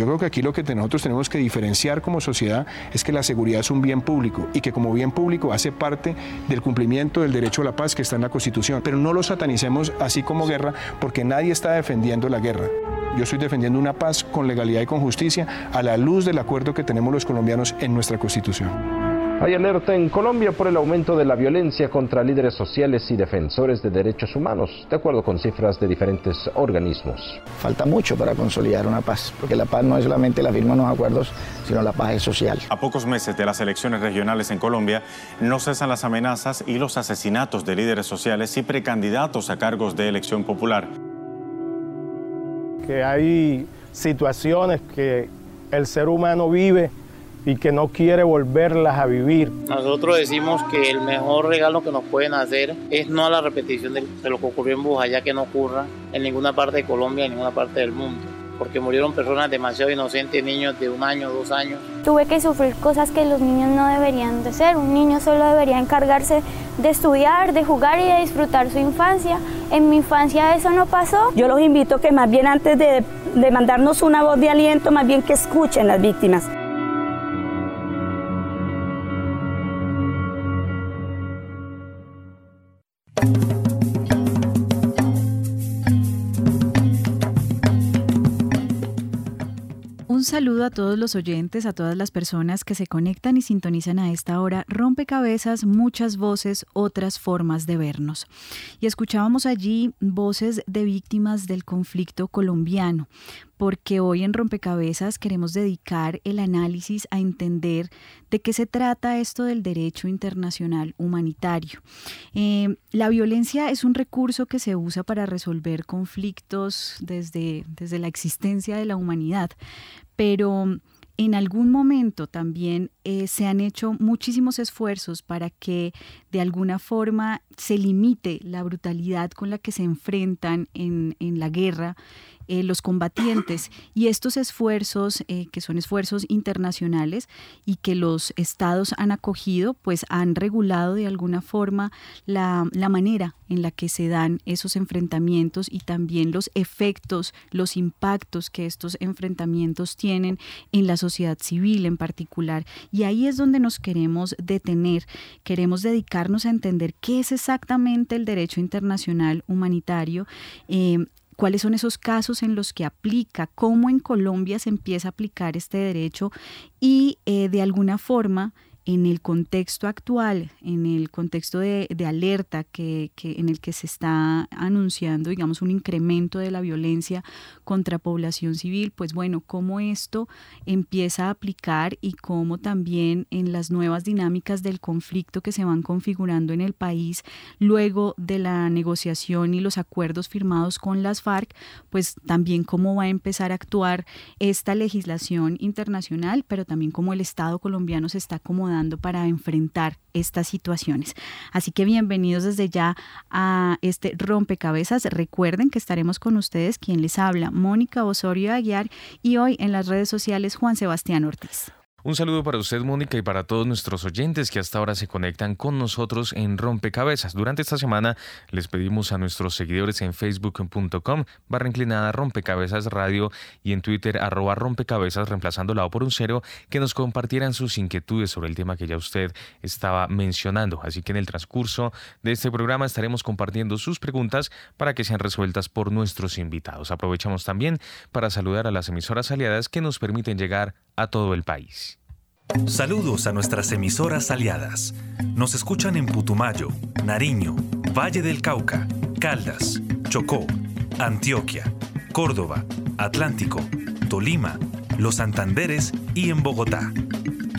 Yo creo que aquí lo que nosotros tenemos que diferenciar como sociedad es que la seguridad es un bien público y que como bien público hace parte del cumplimiento del derecho a la paz que está en la Constitución. Pero no lo satanicemos así como guerra porque nadie está defendiendo la guerra. Yo estoy defendiendo una paz con legalidad y con justicia a la luz del acuerdo que tenemos los colombianos en nuestra Constitución. Hay alerta en Colombia por el aumento de la violencia contra líderes sociales y defensores de derechos humanos, de acuerdo con cifras de diferentes organismos. Falta mucho para consolidar una paz, porque la paz no es solamente la firma de unos acuerdos, sino la paz es social. A pocos meses de las elecciones regionales en Colombia, no cesan las amenazas y los asesinatos de líderes sociales y precandidatos a cargos de elección popular. Que hay situaciones que el ser humano vive y que no quiere volverlas a vivir. Nosotros decimos que el mejor regalo que nos pueden hacer es no a la repetición de, lo que ocurrió en Bujayá, que no ocurra en ninguna parte de Colombia, en ninguna parte del mundo porque murieron personas demasiado inocentes, niños de un año, dos años. Tuve que sufrir cosas que los niños no deberían de ser. Un niño solo debería encargarse de estudiar, de jugar y de disfrutar su infancia. En mi infancia eso no pasó. Yo los invito que más bien antes de, de mandarnos una voz de aliento, más bien que escuchen las víctimas. Un saludo a todos los oyentes, a todas las personas que se conectan y sintonizan a esta hora. Rompecabezas, muchas voces, otras formas de vernos. Y escuchábamos allí voces de víctimas del conflicto colombiano, porque hoy en Rompecabezas queremos dedicar el análisis a entender de qué se trata esto del derecho internacional humanitario. Eh, la violencia es un recurso que se usa para resolver conflictos desde, desde la existencia de la humanidad, pero en algún momento también eh, se han hecho muchísimos esfuerzos para que de alguna forma se limite la brutalidad con la que se enfrentan en, en la guerra eh, los combatientes y estos esfuerzos, eh, que son esfuerzos internacionales y que los estados han acogido, pues han regulado de alguna forma la, la manera en la que se dan esos enfrentamientos y también los efectos, los impactos que estos enfrentamientos tienen en la sociedad civil en particular. Y ahí es donde nos queremos detener, queremos dedicarnos a entender qué es exactamente el derecho internacional humanitario, eh, cuáles son esos casos en los que aplica, cómo en Colombia se empieza a aplicar este derecho y eh, de alguna forma en el contexto actual, en el contexto de, alerta que, en el que se está anunciando, digamos, un incremento de la violencia contra población civil, pues bueno, cómo esto empieza a aplicar y cómo también en las nuevas dinámicas del conflicto que se van configurando en el país luego de la negociación y los acuerdos firmados con las FARC, pues también cómo va a empezar a actuar esta legislación internacional, pero también cómo el Estado colombiano se está acomodando para enfrentar estas situaciones. Así que bienvenidos desde ya a este rompecabezas. Recuerden que estaremos con ustedes, quien les habla, Mónica Osorio Aguiar, y hoy en las redes sociales Juan Sebastián Ortiz. Un saludo para usted, Mónica, y para todos nuestros oyentes que hasta ahora se conectan con nosotros en Rompecabezas. Durante esta semana les pedimos a nuestros seguidores en facebook.com barra inclinada Rompecabezas Radio y en Twitter arroba Rompecabezas reemplazando la O por un cero que nos compartieran sus inquietudes sobre el tema que ya usted estaba mencionando. Así que en el transcurso de este programa estaremos compartiendo sus preguntas para que sean resueltas por nuestros invitados. Aprovechamos también para saludar a las emisoras aliadas que nos permiten llegar a todo el país. Saludos a nuestras emisoras aliadas. Nos escuchan en Putumayo, Nariño, Valle del Cauca, Caldas, Chocó, Antioquia, Córdoba, Atlántico, Tolima, Los Santanderes y en Bogotá.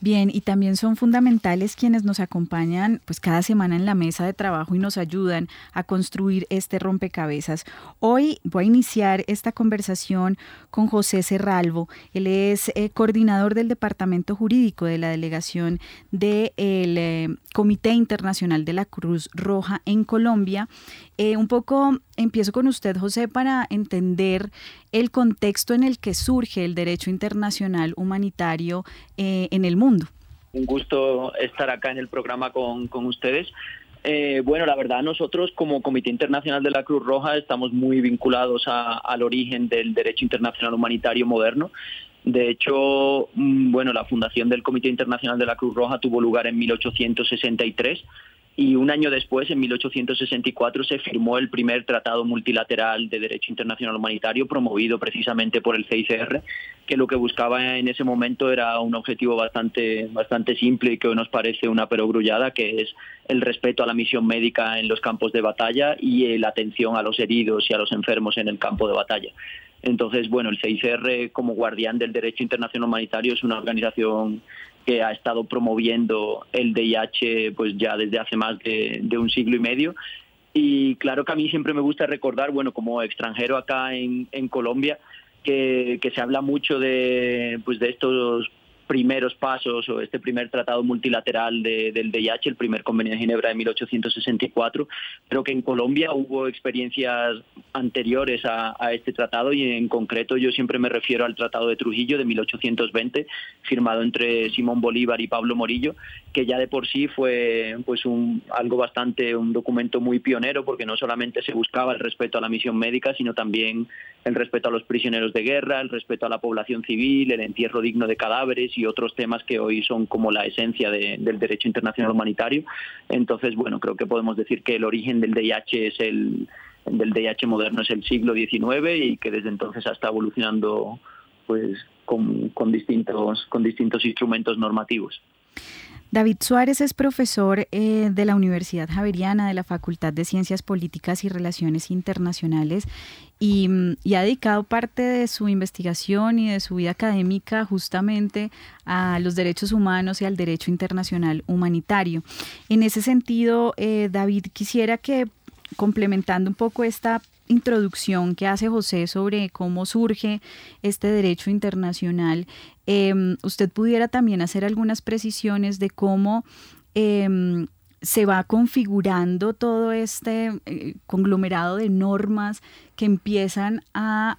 Bien, y también son fundamentales quienes nos acompañan pues cada semana en la mesa de trabajo y nos ayudan a construir este rompecabezas. Hoy voy a iniciar esta conversación con José Serralvo. Él es eh, coordinador del Departamento Jurídico de la Delegación del eh, Comité Internacional de la Cruz Roja en Colombia. Eh, un poco empiezo con usted, José, para entender el contexto en el que surge el derecho internacional humanitario eh, en el mundo. Un gusto estar acá en el programa con, ustedes. Eh, bueno, la verdad nosotros como Comité Internacional de la Cruz Roja estamos muy vinculados al origen del derecho internacional humanitario moderno. De hecho, mm, bueno, la fundación del Comité Internacional de la Cruz Roja tuvo lugar en 1863 y un año después, en 1864, se firmó el primer tratado multilateral de derecho internacional humanitario promovido precisamente por el CICR, que lo que buscaba en ese momento era un objetivo bastante, bastante simple y que hoy nos parece una perogrullada, que es el respeto a la misión médica en los campos de batalla y la atención a los heridos y a los enfermos en el campo de batalla. Entonces, bueno, el CICR como guardián del derecho internacional humanitario es una organización que ha estado promoviendo el DIH pues ya desde hace más de, un siglo y medio. Y claro que a mí siempre me gusta recordar, bueno, como extranjero acá en, en Colombia, que, que, se habla mucho de, pues de estos primeros pasos o este primer tratado multilateral del DIH, el primer convenio de Ginebra de 1864, pero que en Colombia hubo experiencias anteriores a, este tratado y en concreto yo siempre me refiero al Tratado de Trujillo de 1820, firmado entre Simón Bolívar y Pablo Morillo, que ya de por sí fue pues un, algo bastante, un documento muy pionero porque no solamente se buscaba el respeto a la misión médica, sino también el respeto a los prisioneros de guerra, el respeto a la población civil, el entierro digno de cadáveres y otros temas que hoy son como la esencia del derecho internacional humanitario. Entonces, bueno, creo que podemos decir que el origen del DIH es el del DIH moderno es el siglo XIX y que desde entonces ha estado evolucionando pues con, con distintos con distintos instrumentos normativos. David Suárez es profesor eh, de la Universidad Javeriana de la Facultad de Ciencias Políticas y Relaciones Internacionales y, ha dedicado parte de su investigación y de su vida académica justamente a los derechos humanos y al derecho internacional humanitario. En ese sentido, eh, David, quisiera que complementando un poco esta introducción que hace José sobre cómo surge este derecho internacional, em, usted pudiera también hacer algunas precisiones de cómo em, se va configurando todo este eh, conglomerado de normas que empiezan a,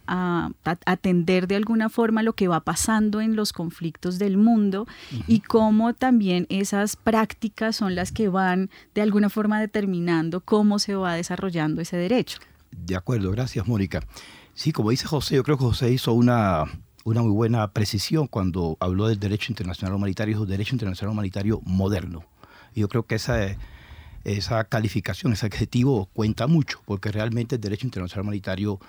atender de alguna forma lo que va pasando en los conflictos del mundo y cómo también esas prácticas son las que van de alguna forma determinando cómo se va desarrollando ese derecho. De acuerdo, gracias Mónica. Sí, como dice José, yo creo que José hizo una, una muy buena precisión cuando habló del derecho internacional humanitario, el derecho internacional humanitario moderno. Yo creo que esa, esa calificación, ese adjetivo cuenta mucho, porque realmente el derecho internacional humanitario,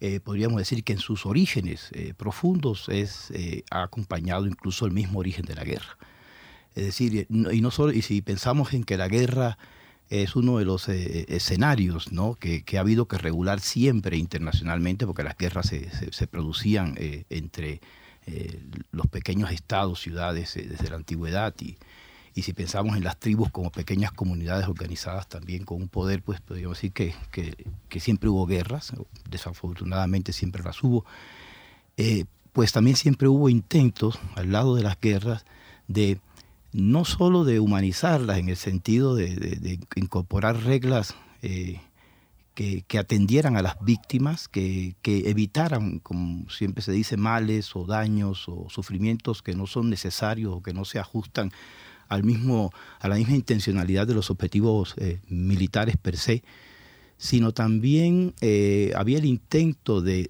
eh, podríamos decir que en sus orígenes eh, profundos es, eh, ha acompañado incluso el mismo origen de la guerra. Es decir, y, no solo, y si pensamos en que la guerra es uno de los escenarios ¿no? que, ha habido que regular siempre internacionalmente, porque las guerras se, producían entre los pequeños estados, ciudades desde la antigüedad y, y si pensamos en las tribus como pequeñas comunidades organizadas también con un poder, pues podríamos decir que, que, siempre hubo guerras, desafortunadamente siempre las hubo, eh, pues también siempre hubo intentos al lado de las guerras de no solo de humanizarlas en el sentido de, incorporar reglas eh, que, atendieran a las víctimas, que, evitaran, como siempre se dice, males o daños o sufrimientos que no son necesarios o que no se ajustan al mismo, a la misma intencionalidad de los objetivos eh, militares per se, sino también eh, había el intento de,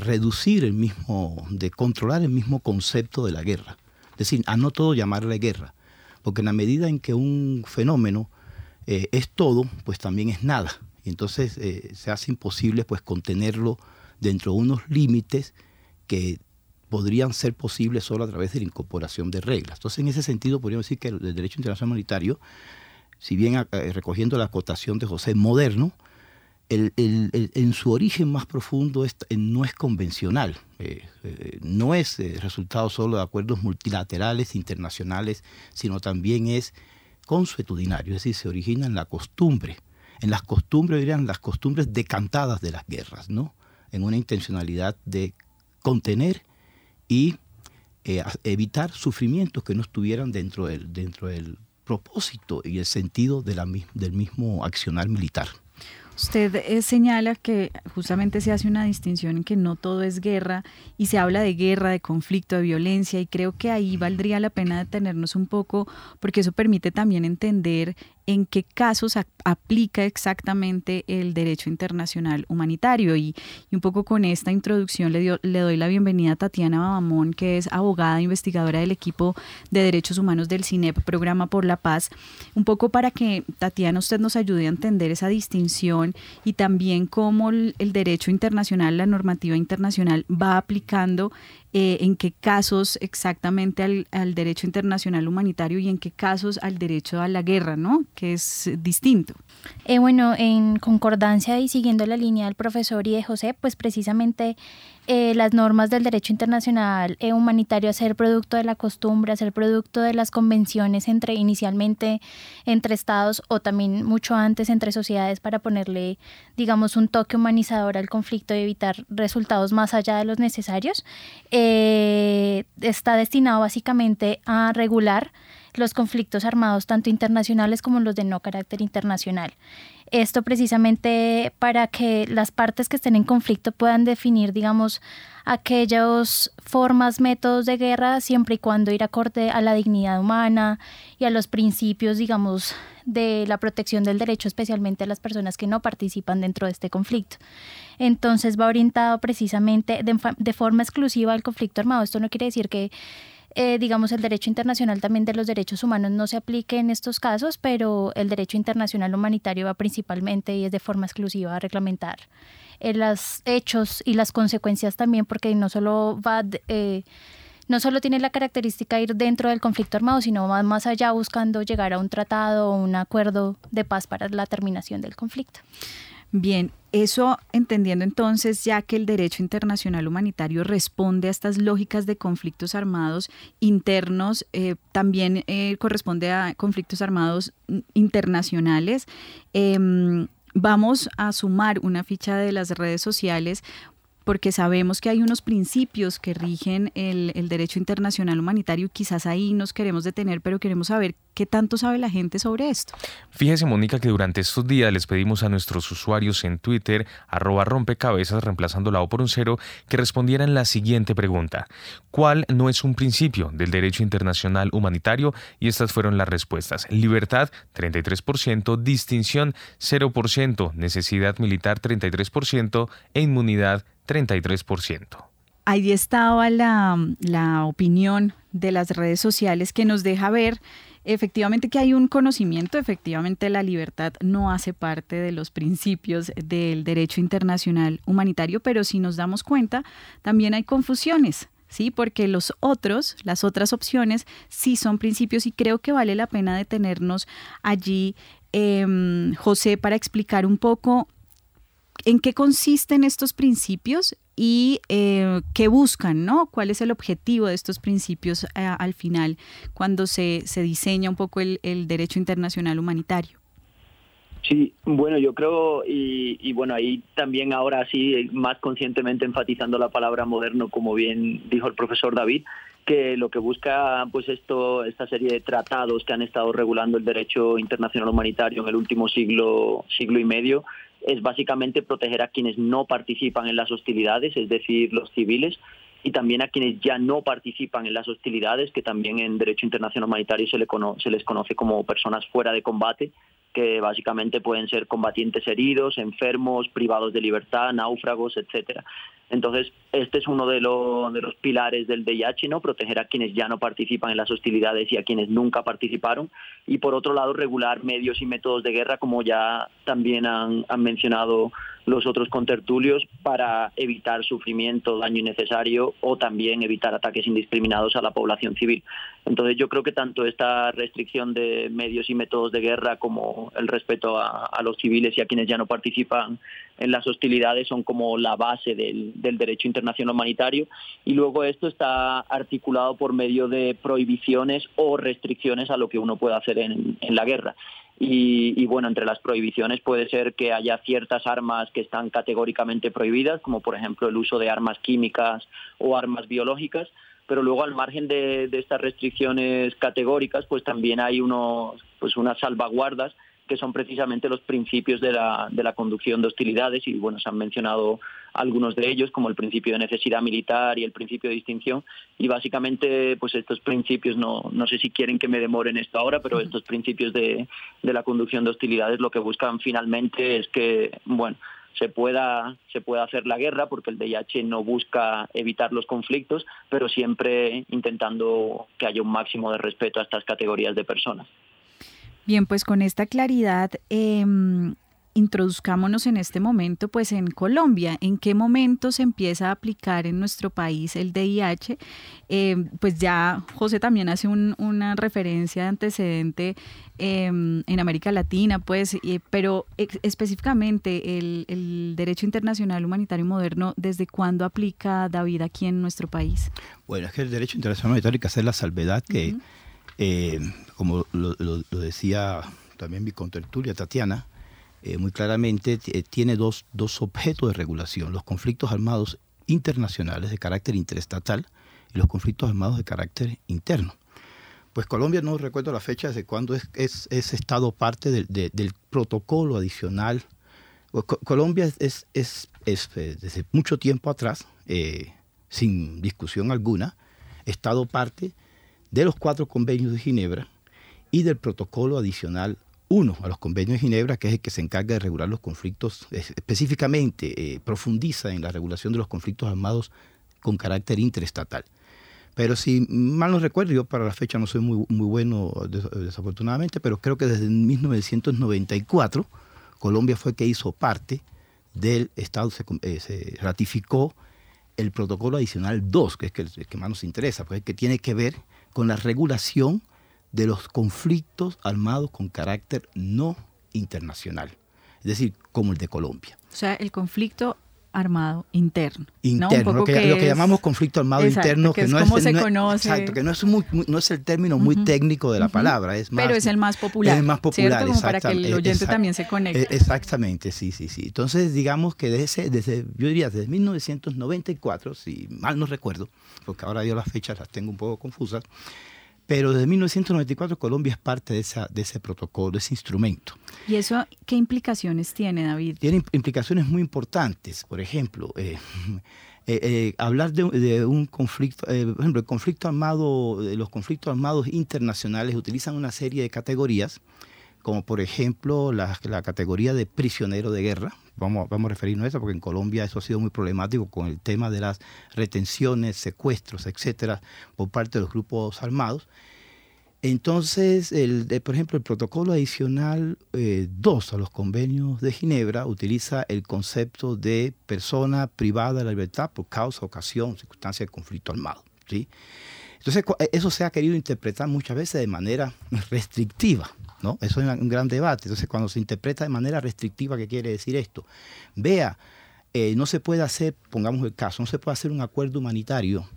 reducir el mismo, de controlar el mismo concepto de la guerra. Es decir, a no todo llamarle guerra, porque en la medida en que un fenómeno eh, es todo, pues también es nada. Y entonces se hace imposible pues contenerlo dentro de unos límites que podrían ser posibles solo a través de la incorporación de reglas. Entonces, en ese sentido, podríamos decir que el derecho internacional humanitario si bien eh, recogiendo la acotación de José, moderno, en su origen más profundo no es convencional, eh, eh, no es resultado solo de acuerdos multilaterales, internacionales, sino también es consuetudinario, es decir, se origina en la costumbre, en las costumbres, dirían las costumbres decantadas de las guerras, ¿no? En una intencionalidad de contener y evitar sufrimientos que no estuvieran dentro del, dentro del propósito y el sentido de la, del mismo accionar militar. Usted eh, señala que justamente se hace una distinción en que no todo es guerra y se habla de guerra, de conflicto, de violencia y creo que ahí valdría la pena detenernos un poco porque eso permite también entender en qué casos aplica exactamente el derecho internacional humanitario. Y, un poco con esta introducción le, le doy la bienvenida a Tatiana Babamón, que es abogada e investigadora del equipo de derechos humanos del CINEP, Programa por la Paz, un poco para que Tatiana usted nos ayude a entender esa distinción y también cómo el derecho internacional, la normativa internacional va aplicando eh, en qué casos exactamente al, derecho internacional humanitario y en qué casos al derecho a la guerra, ¿no? Que es distinto. Eh, bueno, en concordancia y siguiendo la línea del profesor y de José, pues precisamente eh, las normas del derecho internacional eh, humanitario a ser producto de la costumbre, a ser producto de las convenciones entre inicialmente entre estados o también mucho antes entre sociedades para ponerle, digamos, un toque humanizador al conflicto y evitar resultados más allá de los necesarios, está destinado básicamente a regular los conflictos armados tanto internacionales como los de no carácter internacional. Esto precisamente para que las partes que estén en conflicto puedan definir, digamos, aquellas formas, métodos de guerra, siempre y cuando ir acorde a la dignidad humana y a los principios, digamos, de la protección del derecho, especialmente a las personas que no participan dentro de este conflicto. Entonces va orientado precisamente de, de forma exclusiva al conflicto armado. Esto no quiere decir que eh, digamos, el derecho internacional también de los derechos humanos no se aplique en estos casos, pero el derecho internacional humanitario va principalmente y es de forma exclusiva a reglamentar eh, los hechos y las consecuencias también, porque no solo va... Eh, no solo tiene la característica de ir dentro del conflicto armado, sino va más allá buscando llegar a un tratado o un acuerdo de paz para la terminación del conflicto. Bien, eso entendiendo entonces ya que el derecho internacional humanitario responde a estas lógicas de conflictos armados internos, eh, también eh, corresponde a conflictos armados internacionales. Em, vamos a sumar una ficha de las redes sociales porque sabemos que hay unos principios que rigen el, derecho internacional humanitario y quizás ahí nos queremos detener, pero queremos saber qué tanto sabe la gente sobre esto. Fíjese, Mónica, que durante estos días les pedimos a nuestros usuarios en Twitter, arroba rompecabezas, reemplazando la O por un cero, que respondieran la siguiente pregunta. ¿Cuál no es un principio del derecho internacional humanitario? Y estas fueron las respuestas. Libertad, 33%, distinción, 0%, necesidad militar, 33% e inmunidad, 33%. Ahí estaba la, la opinión de las redes sociales que nos deja ver efectivamente que hay un conocimiento, efectivamente la libertad no hace parte de los principios del derecho internacional humanitario, pero si nos damos cuenta, también hay confusiones. ¿Sí? Porque los otros, las otras opciones, sí son principios y creo que vale la pena detenernos allí, em, José, para explicar un poco en qué consisten estos principios y eh, qué buscan, ¿no? ¿Cuál es el objetivo de estos principios eh, al final cuando se, se diseña un poco el, derecho internacional humanitario? Sí, bueno, yo creo, y, y, bueno, ahí también ahora sí, más conscientemente enfatizando la palabra moderno, como bien dijo el profesor David, que lo que busca pues esto esta serie de tratados que han estado regulando el derecho internacional humanitario en el último siglo siglo y medio es básicamente proteger a quienes no participan en las hostilidades, es decir, los civiles, y también a quienes ya no participan en las hostilidades, que también en derecho internacional humanitario se, le se les conoce como personas fuera de combate, que básicamente pueden ser combatientes heridos, enfermos, privados de libertad, náufragos, etcétera. Entonces, este es uno de, de los pilares del DIH, ¿no? Proteger a quienes ya no participan en las hostilidades y a quienes nunca participaron. Y por otro lado, regular medios y métodos de guerra, como ya también han, han mencionado los otros contertulios para evitar sufrimiento, daño innecesario o también evitar ataques indiscriminados a la población civil. Entonces yo creo que tanto esta restricción de medios y métodos de guerra como el respeto a, los civiles y a quienes ya no participan en las hostilidades son como la base del, derecho internacional humanitario y luego esto está articulado por medio de prohibiciones o restricciones a lo que uno puede hacer en la guerra. Y, bueno, entre las prohibiciones puede ser que haya ciertas armas que están categóricamente prohibidas, como por ejemplo el uso de armas químicas o armas biológicas, pero luego al margen de, de estas restricciones categóricas, pues también hay unos, pues unas salvaguardas que son precisamente los principios de la, de la conducción de hostilidades y bueno, se han mencionado algunos de ellos como el principio de necesidad militar y el principio de distinción y básicamente pues estos principios no, no sé si quieren que me demoren esto ahora pero estos principios de, de la conducción de hostilidades lo que buscan finalmente es que bueno se pueda, se pueda hacer la guerra, porque el DIH no busca evitar los conflictos, pero siempre intentando que haya un máximo de respeto a estas categorías de personas. Bien, pues con esta claridad, eh, introduzcámonos en este momento pues en Colombia. ¿En qué momento se empieza a aplicar en nuestro país el DIH? Eh, pues ya José también hace una referencia de antecedente em, en América Latina, pues, pero específicamente el, derecho internacional humanitario moderno, ¿desde cuándo aplica David aquí en nuestro país? Bueno, es que el derecho internacional humanitario hay que hacer la salvedad que... Eh, como lo, decía también mi contertulia Tatiana, eh, muy claramente eh, tiene dos, dos objetos de regulación, los conflictos armados internacionales de carácter interestatal y los conflictos armados de carácter interno. Pues Colombia no recuerdo la fecha desde cuándo es, es, estado parte del, protocolo adicional. Colombia es, es, desde mucho tiempo atrás, sin discusión alguna, estado parte de los cuatro convenios de Ginebra y del protocolo adicional 1 a los convenios de Ginebra, que es el que se encarga de regular los conflictos, específicamente eh, profundiza en la regulación de los conflictos armados con carácter interestatal. Pero si mal no recuerdo, yo para la fecha no soy muy, muy bueno desafortunadamente, pero creo que desde 1994 Colombia fue que hizo parte del Estado, se, eh, ratificó el protocolo adicional 2, que es el, que más nos interesa, pues el que tiene que ver con la regulación de los conflictos armados con carácter no internacional, es decir, como el de Colombia. O sea, el conflicto armado interno. Interno, lo, que, llamamos conflicto armado interno, que, no es, se conoce. Exacto, que no es, no es el término muy técnico de la palabra, es Pero es el más popular. Es el más popular, Como para que el oyente también se conecte. E, exactamente, sí, sí, sí. Entonces, digamos que desde, desde, yo diría desde 1994, si mal no recuerdo, porque ahora yo las fechas las tengo un poco confusas, pero desde 1994 Colombia es parte de, esa, de ese protocolo, de ese instrumento. ¿Y eso qué implicaciones tiene, David? Tiene implicaciones muy importantes. Por ejemplo, eh, eh, eh, hablar de, un conflicto, por ejemplo, el conflicto armado, los conflictos armados internacionales utilizan una serie de categorías, como por ejemplo la, categoría de prisionero de guerra, vamos, vamos a referirnos a eso porque en Colombia eso ha sido muy problemático con el tema de las retenciones, secuestros, etcétera, por parte de los grupos armados. Entonces, el, por ejemplo, el protocolo adicional 2 eh, a los convenios de Ginebra utiliza el concepto de persona privada de la libertad por causa, ocasión, circunstancia de conflicto armado. ¿sí? Entonces, eso se ha querido interpretar muchas veces de manera restrictiva. ¿no? Eso es un gran debate. Entonces, cuando se interpreta de manera restrictiva, ¿qué quiere decir esto? Vea, eh, no se puede hacer, pongamos el caso, no se puede hacer un acuerdo humanitario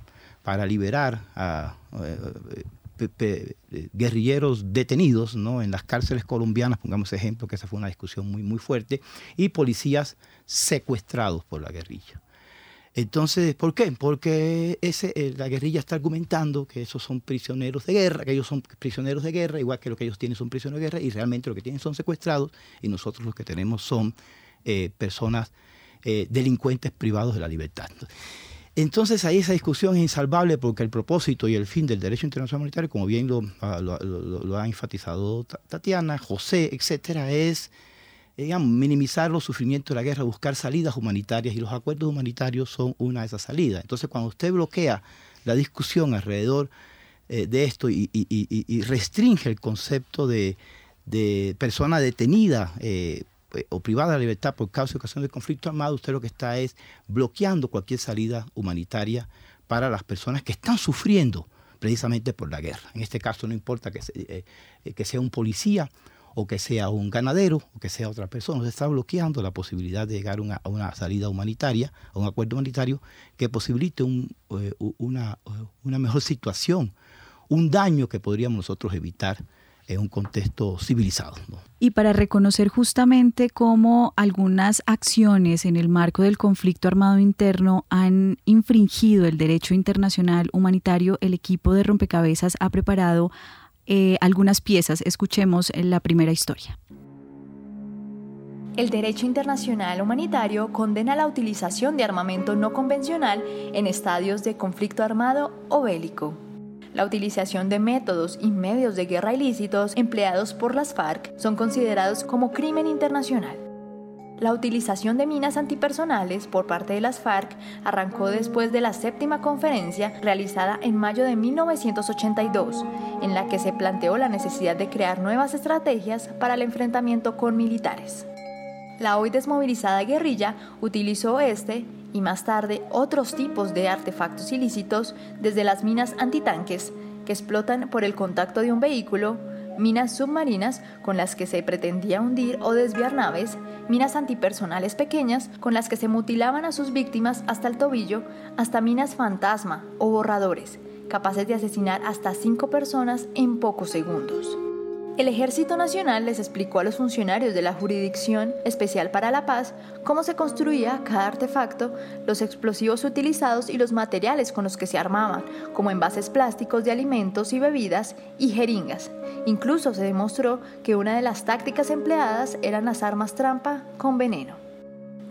para liberar a eh, guerrilleros detenidos ¿no? en las cárceles colombianas, pongamos ejemplo, que esa fue una discusión muy, muy fuerte, y policías secuestrados por la guerrilla. Entonces, ¿por qué? Porque ese, eh, la guerrilla está argumentando que esos son prisioneros de guerra, que ellos son prisioneros de guerra, igual que lo que ellos tienen son prisioneros de guerra, y realmente lo que tienen son secuestrados, y nosotros lo que tenemos son eh, personas eh, delincuentes privados de la libertad. Entonces ahí esa discusión es insalvable porque el propósito y el fin del derecho internacional humanitario, como bien lo, ah, lo ha enfatizado Tatiana, José, etcétera, es digamos, minimizar los sufrimientos de la guerra, buscar salidas humanitarias y los acuerdos humanitarios son una de esas salidas. Entonces, cuando usted bloquea la discusión alrededor eh, de esto y, restringe el concepto de, persona detenida eh, eh, o privada de libertad por causa de ocasión del conflicto armado, usted lo que está es bloqueando cualquier salida humanitaria para las personas que están sufriendo precisamente por la guerra. En este caso no importa eh, que sea un policía o que sea un ganadero o que sea otra persona. Se está bloqueando la posibilidad de llegar a una salida humanitaria, a un acuerdo humanitario que posibilite eh, una, una mejor situación, un daño que podríamos nosotros evitar en un contexto civilizado. Y para reconocer justamente cómo algunas acciones en el marco del conflicto armado interno han infringido el derecho internacional humanitario, el equipo de rompecabezas ha preparado eh, algunas piezas. Escuchemos la primera historia. El derecho internacional humanitario condena la utilización de armamento no convencional en estadios de conflicto armado o bélico. La utilización de métodos y medios de guerra ilícitos empleados por las FARC son considerados como crimen internacional. La utilización de minas antipersonales por parte de las FARC arrancó después de la séptima conferencia realizada en mayo de 1982, en la que se planteó la necesidad de crear nuevas estrategias para el enfrentamiento con militares. La hoy desmovilizada guerrilla utilizó este y más tarde otros tipos de artefactos ilícitos desde las minas antitanques que explotan por el contacto de un vehículo, minas submarinas con las que se pretendía hundir o desviar naves, minas antipersonales pequeñas con las que se mutilaban a sus víctimas hasta el tobillo, hasta minas fantasma o borradores, capaces de asesinar hasta cinco personas en pocos segundos. El Ejército Nacional les explicó a los funcionarios de la Jurisdicción Especial para la Paz cómo se construía cada artefacto, los explosivos utilizados y los materiales con los que se armaban, como envases plásticos de alimentos y bebidas y jeringas. Incluso se demostró que una de las tácticas empleadas eran las armas trampa con veneno.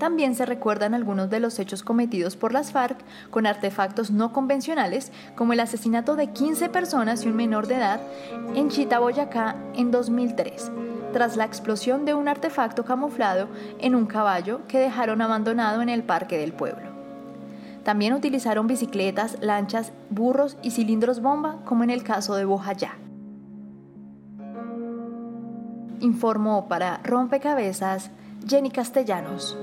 También se recuerdan algunos de los hechos cometidos por las FARC con artefactos no convencionales, como el asesinato de 15 personas y un menor de edad en Chita, Boyacá, en 2003, tras la explosión de un artefacto camuflado en un caballo que dejaron abandonado en el parque del pueblo. También utilizaron bicicletas, lanchas, burros y cilindros bomba, como en el caso de Bojayá. Informó para Rompecabezas Jenny Castellanos.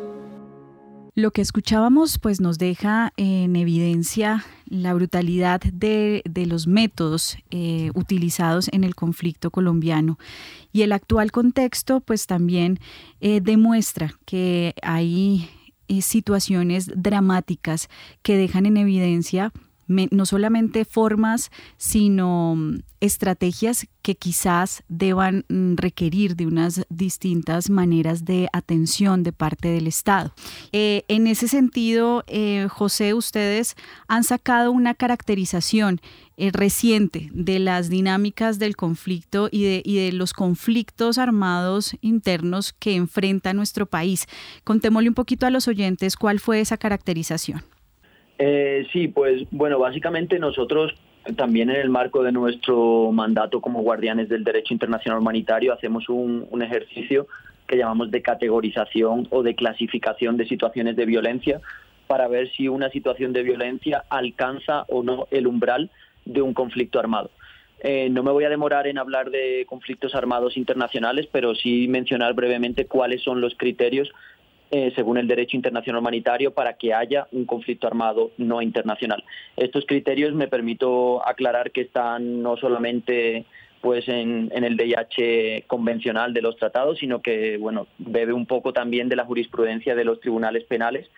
Lo que escuchábamos pues nos deja en evidencia la brutalidad de, los métodos eh, utilizados en el conflicto colombiano. Y el actual contexto pues también eh, demuestra que hay eh, situaciones dramáticas que dejan en evidencia no solamente formas, sino mm, estrategias que quizás deban mm, requerir de unas distintas maneras de atención de parte del Estado. Eh, en ese sentido, eh, José, ustedes han sacado una caracterización eh, reciente de las dinámicas del conflicto y de, y de, los conflictos armados internos que enfrenta nuestro país. Contémosle un poquito a los oyentes cuál fue esa caracterización. Eh, sí, pues bueno, básicamente nosotros también en el marco de nuestro mandato como guardianes del derecho internacional humanitario hacemos un, ejercicio que llamamos de categorización o de clasificación de situaciones de violencia para ver si una situación de violencia alcanza o no el umbral de un conflicto armado. Eh, no me voy a demorar en hablar de conflictos armados internacionales, pero sí mencionar brevemente cuáles son los criterios eh, según el derecho internacional humanitario, para que haya un conflicto armado no internacional. Estos criterios me permito aclarar que están no solamente pues en, el DIH convencional de los tratados, sino que bueno bebe un poco también de la jurisprudencia de los tribunales penales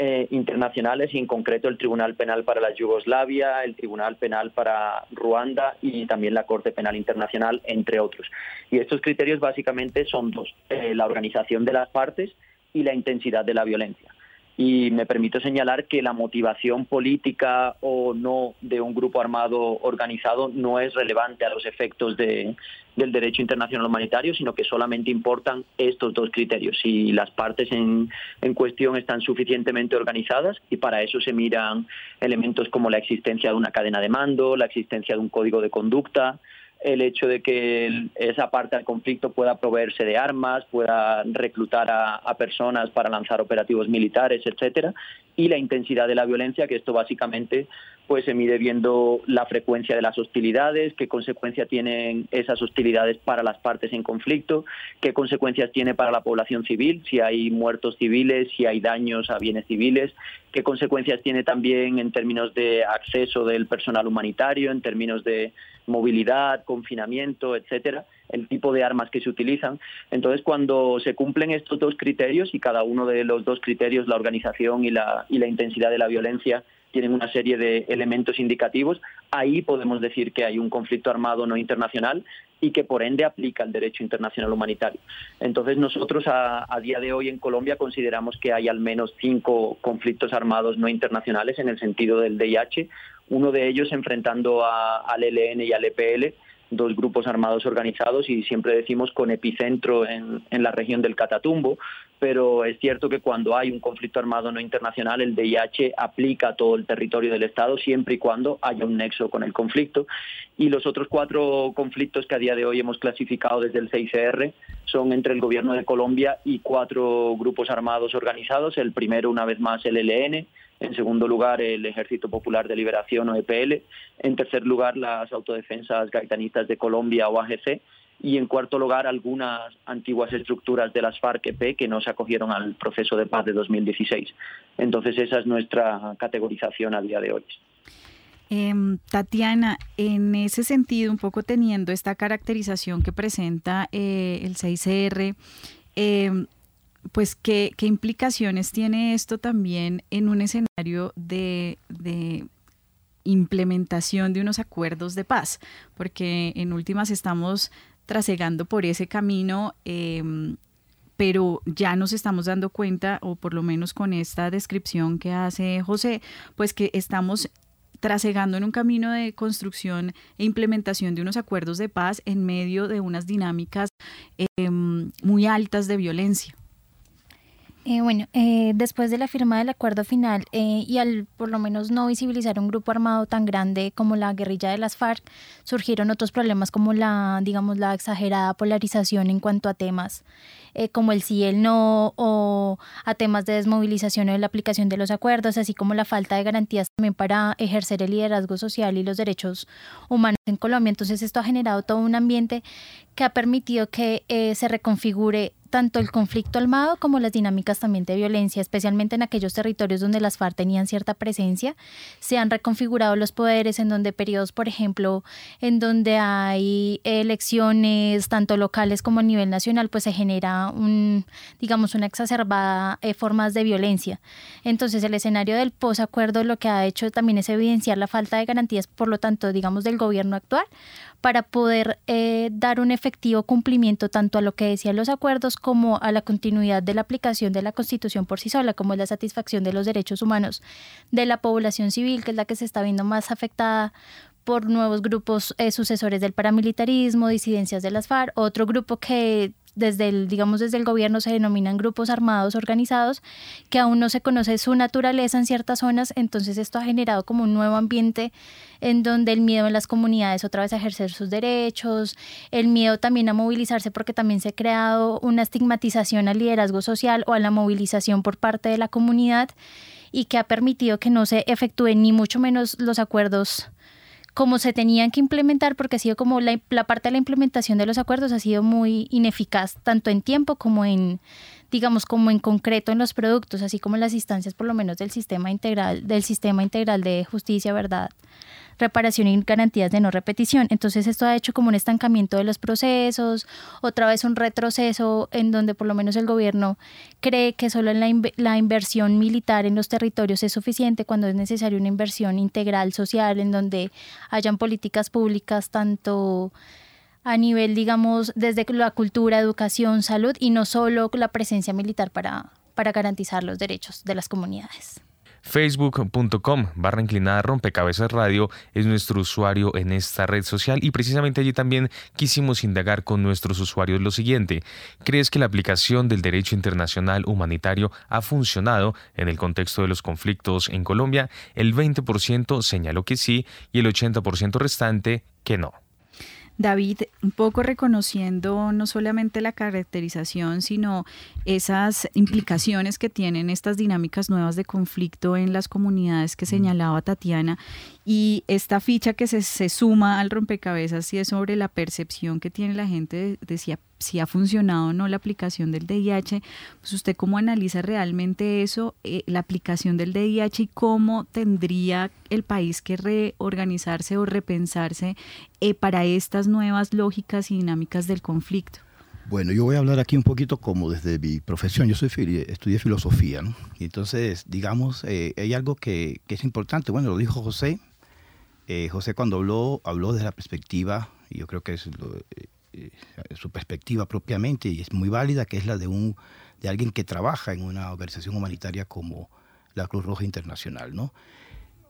eh, internacionales y en concreto el Tribunal Penal para la Yugoslavia, el Tribunal Penal para Ruanda y también la Corte Penal Internacional, entre otros. Y estos criterios básicamente son dos: eh, la organización de las partes y la intensidad de la violencia. Y me permito señalar que la motivación política o no de un grupo armado organizado no es relevante a los efectos de, del derecho internacional humanitario, sino que solamente importan estos dos criterios. Si las partes en, en cuestión están suficientemente organizadas y para eso se miran elementos como la existencia de una cadena de mando, la existencia de un código de conducta, el hecho de que esa parte del conflicto pueda proveerse de armas, pueda reclutar a, personas para lanzar operativos militares, etcétera, y la intensidad de la violencia, que esto básicamente pues se mide viendo la frecuencia de las hostilidades, qué consecuencia tienen esas hostilidades para las partes en conflicto, qué consecuencias tiene para la población civil, si hay muertos civiles, si hay daños a bienes civiles, qué consecuencias tiene también en términos de acceso del personal humanitario, en términos de movilidad, confinamiento, etcétera, el tipo de armas que se utilizan. Entonces, cuando se cumplen estos dos criterios y cada uno de los dos criterios, la organización y la, y la intensidad de la violencia, tienen una serie de elementos indicativos, ahí podemos decir que hay un conflicto armado no internacional y que por ende aplica el derecho internacional humanitario. Entonces nosotros a, día de hoy en Colombia consideramos que hay al menos cinco conflictos armados no internacionales en el sentido del DIH, uno de ellos enfrentando al ELN y al EPL, dos grupos armados organizados y siempre decimos con epicentro en, en, la región del Catatumbo, pero es cierto que cuando hay un conflicto armado no internacional, el DIH aplica a todo el territorio del Estado siempre y cuando haya un nexo con el conflicto. Y los otros cuatro conflictos que a día de hoy hemos clasificado desde el CICR son entre el gobierno de Colombia y cuatro grupos armados organizados. El primero, una vez más, el ELN, en segundo lugar el Ejército Popular de Liberación o EPL, en tercer lugar las autodefensas gaitanistas de Colombia o AGC y en cuarto lugar algunas antiguas estructuras de las FARC-EP que no se acogieron al proceso de paz de 2016. Entonces esa es nuestra categorización a día de hoy. Em, Tatiana, en ese sentido, un poco teniendo esta caracterización que presenta eh, el 6CR, eh, pues ¿qué, implicaciones tiene esto también en un escenario de, implementación de unos acuerdos de paz, porque en últimas estamos trasegando por ese camino, em, pero ya nos estamos dando cuenta, o por lo menos con esta descripción que hace José, pues que estamos trasegando en un camino de construcción e implementación de unos acuerdos de paz en medio de unas dinámicas em, muy altas de violencia. Eh, bueno, eh, después de la firma del acuerdo final eh, y al por lo menos no visibilizar un grupo armado tan grande como la guerrilla de las FARC, surgieron otros problemas como la, digamos, la exagerada polarización en cuanto a temas como el sí y el no o a temas de desmovilización o de la aplicación de los acuerdos, así como la falta de garantías también para ejercer el liderazgo social y los derechos humanos en Colombia. Entonces esto ha generado todo un ambiente que ha permitido que se reconfigure tanto el conflicto armado como las dinámicas también de violencia, especialmente en aquellos territorios donde las FARC tenían cierta presencia, se han reconfigurado los poderes en donde periodos, por ejemplo, en donde hay elecciones tanto locales como a nivel nacional, pues se genera un, digamos, una exacerbada eh, formas de violencia. Entonces, el escenario del posacuerdo lo que ha hecho también es evidenciar la falta de garantías, por lo tanto, digamos, del gobierno actual para poder eh, dar un efectivo cumplimiento tanto a lo que decían los acuerdos como a la continuidad de la aplicación de la Constitución por sí sola, como es la satisfacción de los derechos humanos de la población civil, que es la que se está viendo más afectada por nuevos grupos eh, sucesores del paramilitarismo, disidencias de las FARC, otro grupo que desde el, digamos, desde el gobierno se denominan grupos armados organizados, que aún no se conoce su naturaleza en ciertas zonas, entonces esto ha generado como un nuevo ambiente en donde el miedo en las comunidades otra vez a ejercer sus derechos, el miedo también a movilizarse porque también se ha creado una estigmatización al liderazgo social o a la movilización por parte de la comunidad y que ha permitido que no se efectúen ni mucho menos los acuerdos como se tenían que implementar, porque ha sido como la, parte de la implementación de los acuerdos ha sido muy ineficaz, tanto en tiempo como en, digamos, como en concreto en los productos, así como en las instancias, por lo menos del sistema integral, del sistema integral de justicia, verdad, reparación y garantías de no repetición. Entonces esto ha hecho como un estancamiento de los procesos, otra vez un retroceso en donde por lo menos el gobierno cree que solo la, la inversión militar en los territorios es suficiente cuando es necesaria una inversión integral social en donde hayan políticas públicas tanto a nivel, digamos, desde la cultura, educación, salud y no solo la presencia militar para, para garantizar los derechos de las comunidades facebook.com barra inclinada rompecabezas radio es nuestro usuario en esta red social y precisamente allí también quisimos indagar con nuestros usuarios lo siguiente. ¿Crees que la aplicación del derecho internacional humanitario ha funcionado en el contexto de los conflictos en Colombia? El 20% señaló que sí y el 80% restante que no. David, un poco reconociendo no solamente la caracterización, sino esas implicaciones que tienen estas dinámicas nuevas de conflicto en las comunidades que señalaba Tatiana y esta ficha que se, se suma al rompecabezas y es sobre la percepción que tiene la gente de, si, ha, funcionado o no la aplicación del DIH, pues usted cómo analiza realmente eso, eh, la aplicación del DIH y cómo tendría el país que reorganizarse o repensarse eh, para estas nuevas lógicas y dinámicas del conflicto? Bueno, yo voy a hablar aquí un poquito como desde mi profesión. Yo soy estudié filosofía, ¿no? Y entonces, digamos, eh, hay algo que, es importante. Bueno, lo dijo José. José cuando habló, habló desde la perspectiva, yo creo que es lo, eh, su perspectiva propiamente, y es muy válida, que es la de, un, de alguien que trabaja en una organización humanitaria como la Cruz Roja Internacional, ¿no?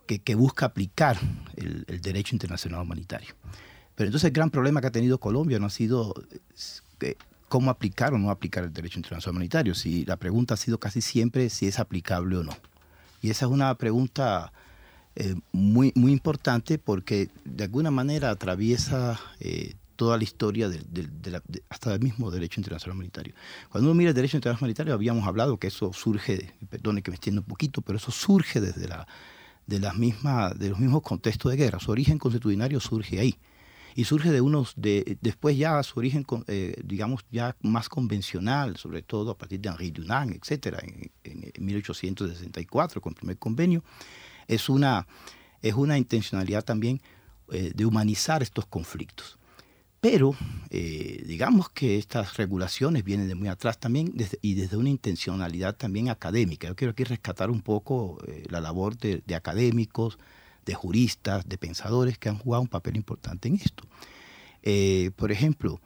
Que, busca aplicar el, derecho internacional humanitario. Pero entonces el gran problema que ha tenido Colombia no ha sido cómo aplicar o no aplicar el derecho internacional humanitario. Si la pregunta ha sido casi siempre si es aplicable o no. Y esa es una pregunta eh, muy, muy importante porque de alguna manera atraviesa eh, toda la historia de, de, de la, hasta el mismo derecho internacional humanitario. Cuando uno mira el derecho internacional humanitario, habíamos hablado que eso surge, perdone que me extienda un poquito, pero eso surge desde la, de, las mismas, de los mismos contextos de guerra. Su origen constitucionario surge ahí y surge de unos, de, después ya su origen, eh, digamos, ya más convencional, sobre todo a partir de Henri Dunant, etcétera, en, en, 1864, con el primer convenio, es una, es una intencionalidad también eh, de humanizar estos conflictos. Pero eh, digamos que estas regulaciones vienen de muy atrás también desde, y desde una intencionalidad también académica. Yo quiero aquí rescatar un poco eh, la labor de, académicos, de juristas, de pensadores que han jugado un papel importante en esto. Eh, por ejemplo,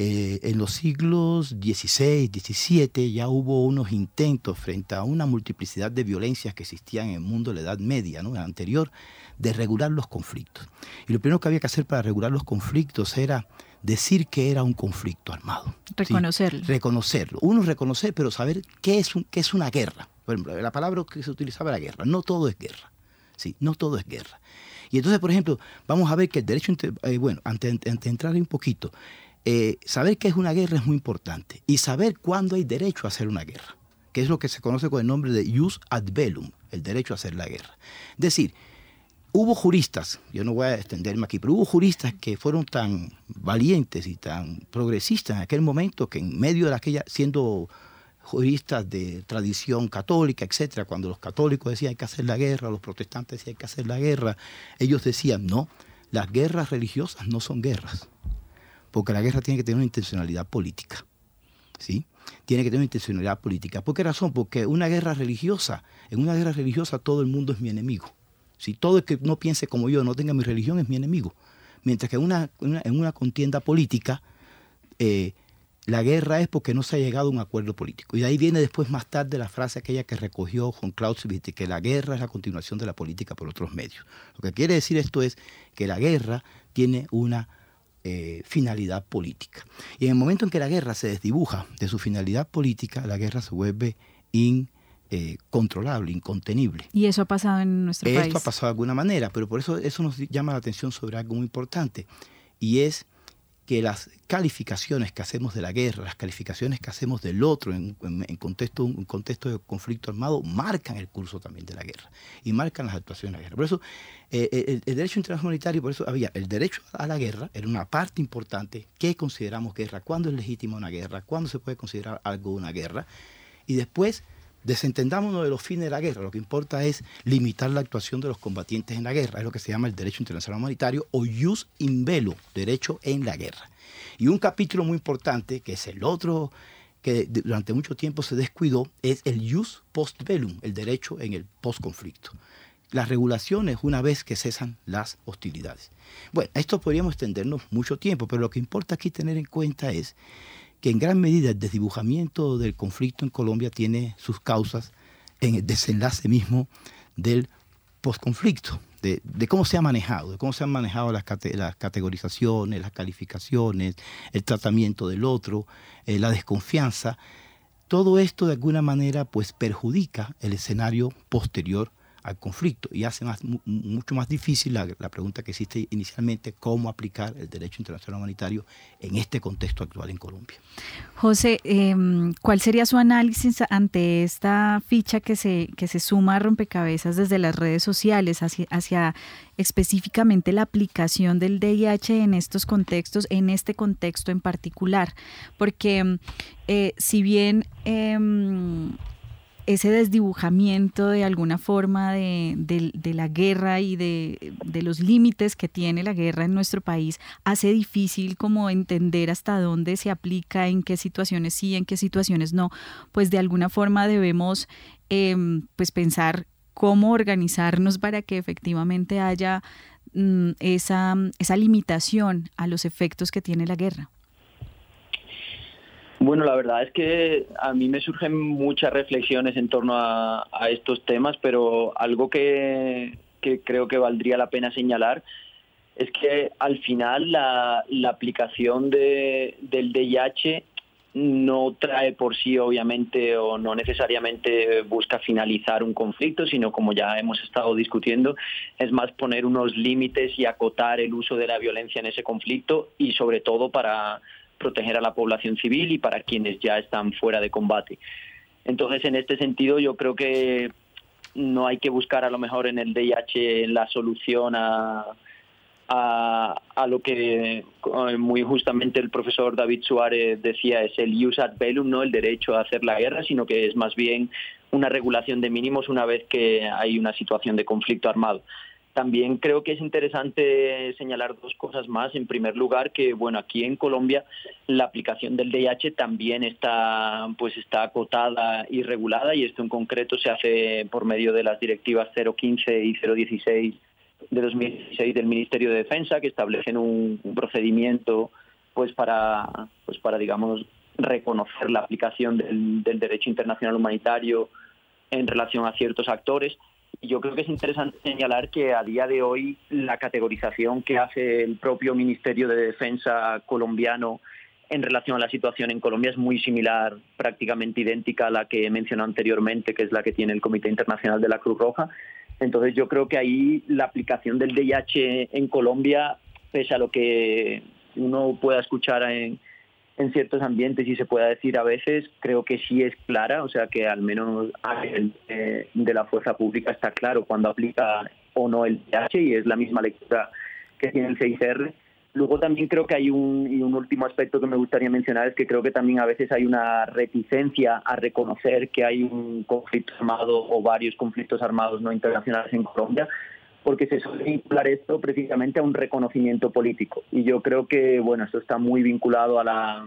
en los siglos XVI, XVII ya hubo unos intentos frente a una multiplicidad de violencias que existían en el mundo de la Edad Media, ¿no? anterior, de regular los conflictos. Y lo primero que había que hacer para regular los conflictos era decir que era un conflicto armado. Reconocerlo. ¿sí? Reconocerlo. Uno reconocer, pero saber qué es, un, qué es una guerra. Por ejemplo, la palabra que se utilizaba era guerra. No todo es guerra. Sí, no todo es guerra. Y entonces, por ejemplo, vamos a ver que el derecho, eh, bueno, antes de entrar un poquito, eh, saber qué es una guerra es muy importante y saber cuándo hay derecho a hacer una guerra, que es lo que se conoce con el nombre de jus ad bellum, el derecho a hacer la guerra. Es decir, hubo juristas, yo no voy a extenderme aquí, pero hubo juristas que fueron tan valientes y tan progresistas en aquel momento que en medio de aquella, siendo juristas de tradición católica, etcétera, cuando los católicos decían hay que hacer la guerra, los protestantes decían hay que hacer la guerra, ellos decían no, las guerras religiosas no son guerras, porque la guerra tiene que tener una intencionalidad política, ¿sí? Tiene que tener una intencionalidad política. ¿Por qué razón? Porque una guerra religiosa, en una guerra religiosa todo el mundo es mi enemigo. Si todo el que no piense como yo, no tenga mi religión, es mi enemigo. Mientras que en una, en una contienda política, eh, la guerra es porque no se ha llegado a un acuerdo político. Y de ahí viene después más tarde la frase aquella que recogió Juan Clausewitz, que la guerra es la continuación de la política por otros medios. Lo que quiere decir esto es que la guerra tiene una eh, finalidad política. Y en el momento en que la guerra se desdibuja de su finalidad política, la guerra se vuelve incontrolable, incontenible. Y eso ha pasado en nuestro esto país. Esto ha pasado de alguna manera, pero por eso eso nos llama la atención sobre algo muy importante. Y es que las calificaciones que hacemos de la guerra, las calificaciones que hacemos del otro en, en, en contexto, un contexto de conflicto armado, marcan el curso también de la guerra y marcan las actuaciones de la guerra. Por eso, eh, el, el, derecho internacional humanitario, por eso había el derecho a la guerra, era una parte importante. ¿Qué consideramos guerra? ¿Cuándo es legítima una guerra? ¿Cuándo se puede considerar algo una guerra? Y después, desentendámonos de los fines de la guerra. Lo que importa es limitar la actuación de los combatientes en la guerra. Es lo que se llama el derecho internacional humanitario o jus in bello, derecho en la guerra. Y un capítulo muy importante, que es el otro que durante mucho tiempo se descuidó, es el jus post bellum, el derecho en el post-conflicto. Las regulaciones una vez que cesan las hostilidades. Bueno, esto podríamos extendernos mucho tiempo, pero lo que importa aquí tener en cuenta es que en gran medida el desdibujamiento del conflicto en Colombia tiene sus causas en el desenlace mismo del posconflicto, de, cómo se ha manejado, de cómo se han manejado las categorizaciones, las calificaciones, el tratamiento del otro, eh, la desconfianza. Todo esto de alguna manera pues perjudica el escenario posterior al conflicto y hace más, mucho más difícil la, pregunta que existe inicialmente, cómo aplicar el derecho internacional humanitario en este contexto actual en Colombia. José, em, ¿cuál sería su análisis ante esta ficha que se, que se suma a rompecabezas desde las redes sociales hacia, específicamente la aplicación del DIH en estos contextos, en este contexto en particular? Porque em, eh, si bien em, ese desdibujamiento de alguna forma de, la guerra y de, los límites que tiene la guerra en nuestro país hace difícil como entender hasta dónde se aplica, en qué situaciones sí, en qué situaciones no, pues de alguna forma debemos em, pues pensar cómo organizarnos para que efectivamente haya mm, esa, esa limitación a los efectos que tiene la guerra. Bueno, la verdad es que a mí me surgen muchas reflexiones en torno a, estos temas, pero algo que, creo que valdría la pena señalar es que al final la, aplicación de, del DIH no trae por sí, obviamente, o no necesariamente busca finalizar un conflicto, sino como ya hemos estado discutiendo, es más poner unos límites y acotar el uso de la violencia en ese conflicto y sobre todo para proteger a la población civil y para quienes ya están fuera de combate. Entonces, en este sentido, yo creo que no hay que buscar a lo mejor en el DIH la solución a, a, lo que eh, muy justamente el profesor David Suárez decía, es el use ad bellum, no el derecho a hacer la guerra, sino que es más bien una regulación de mínimos una vez que hay una situación de conflicto armado. También creo que es interesante señalar dos cosas más. En primer lugar, que bueno, aquí en Colombia la aplicación del DIH también está pues está acotada y regulada y esto en concreto se hace por medio de las directivas 015 y 016 de 2016 del Ministerio de Defensa que establecen un, procedimiento pues para pues para digamos reconocer la aplicación del, del derecho internacional humanitario en relación a ciertos actores yo creo que es interesante señalar que a día de hoy la categorización que hace el propio Ministerio de Defensa colombiano en relación a la situación en Colombia es muy similar, prácticamente idéntica a la que he mencionado anteriormente, que es la que tiene el Comité Internacional de la Cruz Roja. Entonces yo creo que ahí la aplicación del DIH en Colombia, pese a lo que uno pueda escuchar en, en ciertos ambientes y se pueda decir a veces, creo que sí es clara, o sea que al menos a nivel de, la fuerza pública está claro cuando aplica o no el DH y es la misma lectura que tiene el CICR. Luego también creo que hay un, y un último aspecto que me gustaría mencionar es que creo que también a veces hay una reticencia a reconocer que hay un conflicto armado o varios conflictos armados no internacionales en Colombia porque se suele vincular esto precisamente a un reconocimiento político. Y yo creo que, bueno, esto está muy vinculado a la,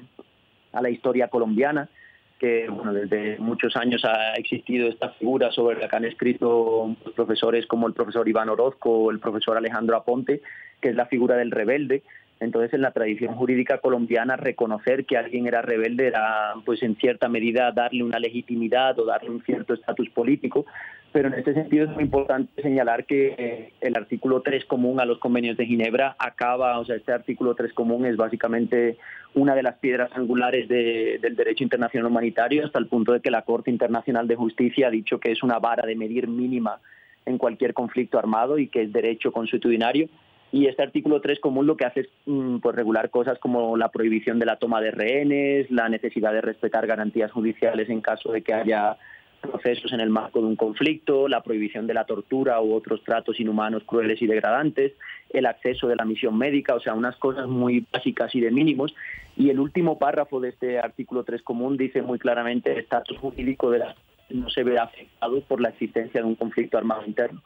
a la historia colombiana, que, bueno, desde muchos años ha existido esta figura sobre la que han escrito profesores como el profesor Iván Orozco o el profesor Alejandro Aponte, que es la figura del rebelde, entonces, en la tradición jurídica colombiana, reconocer que alguien era rebelde era, pues, en cierta medida, darle una legitimidad o darle un cierto estatus político. Pero en este sentido es muy importante señalar que eh, el artículo 3 común a los convenios de Ginebra acaba, o sea, este artículo 3 común es básicamente una de las piedras angulares del derecho internacional humanitario, hasta el punto de que la Corte Internacional de Justicia ha dicho que es una vara de medir mínima en cualquier conflicto armado y que es derecho consuetudinario. Y este artículo 3 común lo que hace es mm, pues, regular cosas como la prohibición de la toma de rehenes, la necesidad de respetar garantías judiciales en caso de que haya procesos en el marco de un conflicto, la prohibición de la tortura u otros tratos inhumanos, crueles y degradantes, el acceso de la misión médica, o sea, unas cosas muy básicas y de mínimos. Y el último párrafo de este artículo 3 común dice muy claramente el estatus jurídico de la no se verá afectado por la existencia de un conflicto armado interno.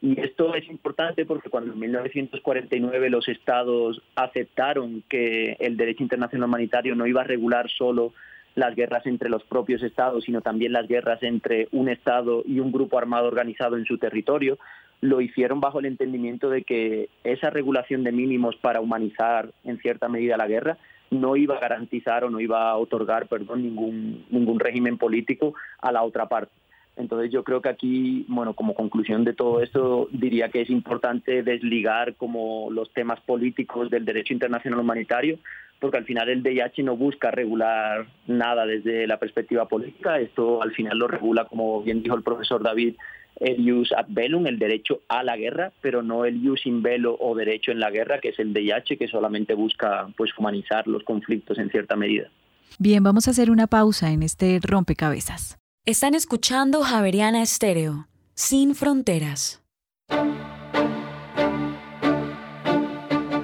Y esto es importante porque cuando en 1949 los estados aceptaron que el derecho internacional humanitario no iba a regular solo las guerras entre los propios estados, sino también las guerras entre un estado y un grupo armado organizado en su territorio, lo hicieron bajo el entendimiento de que esa regulación de mínimos para humanizar en cierta medida la guerra no iba a garantizar o no iba a otorgar, perdón, ningún ningún régimen político a la otra parte. Entonces yo creo que aquí, bueno, como conclusión de todo esto, diría que es importante desligar como los temas políticos del derecho internacional humanitario, porque al final el DIH no busca regular nada desde la perspectiva política, esto al final lo regula, como bien dijo el profesor David, el jus ad bellum, el derecho a la guerra, pero no el jus in bello o derecho en la guerra, que es el DIH, que solamente busca pues humanizar los conflictos en cierta medida. Bien, vamos a hacer una pausa en este rompecabezas. Están escuchando Javeriana Estéreo, sin fronteras.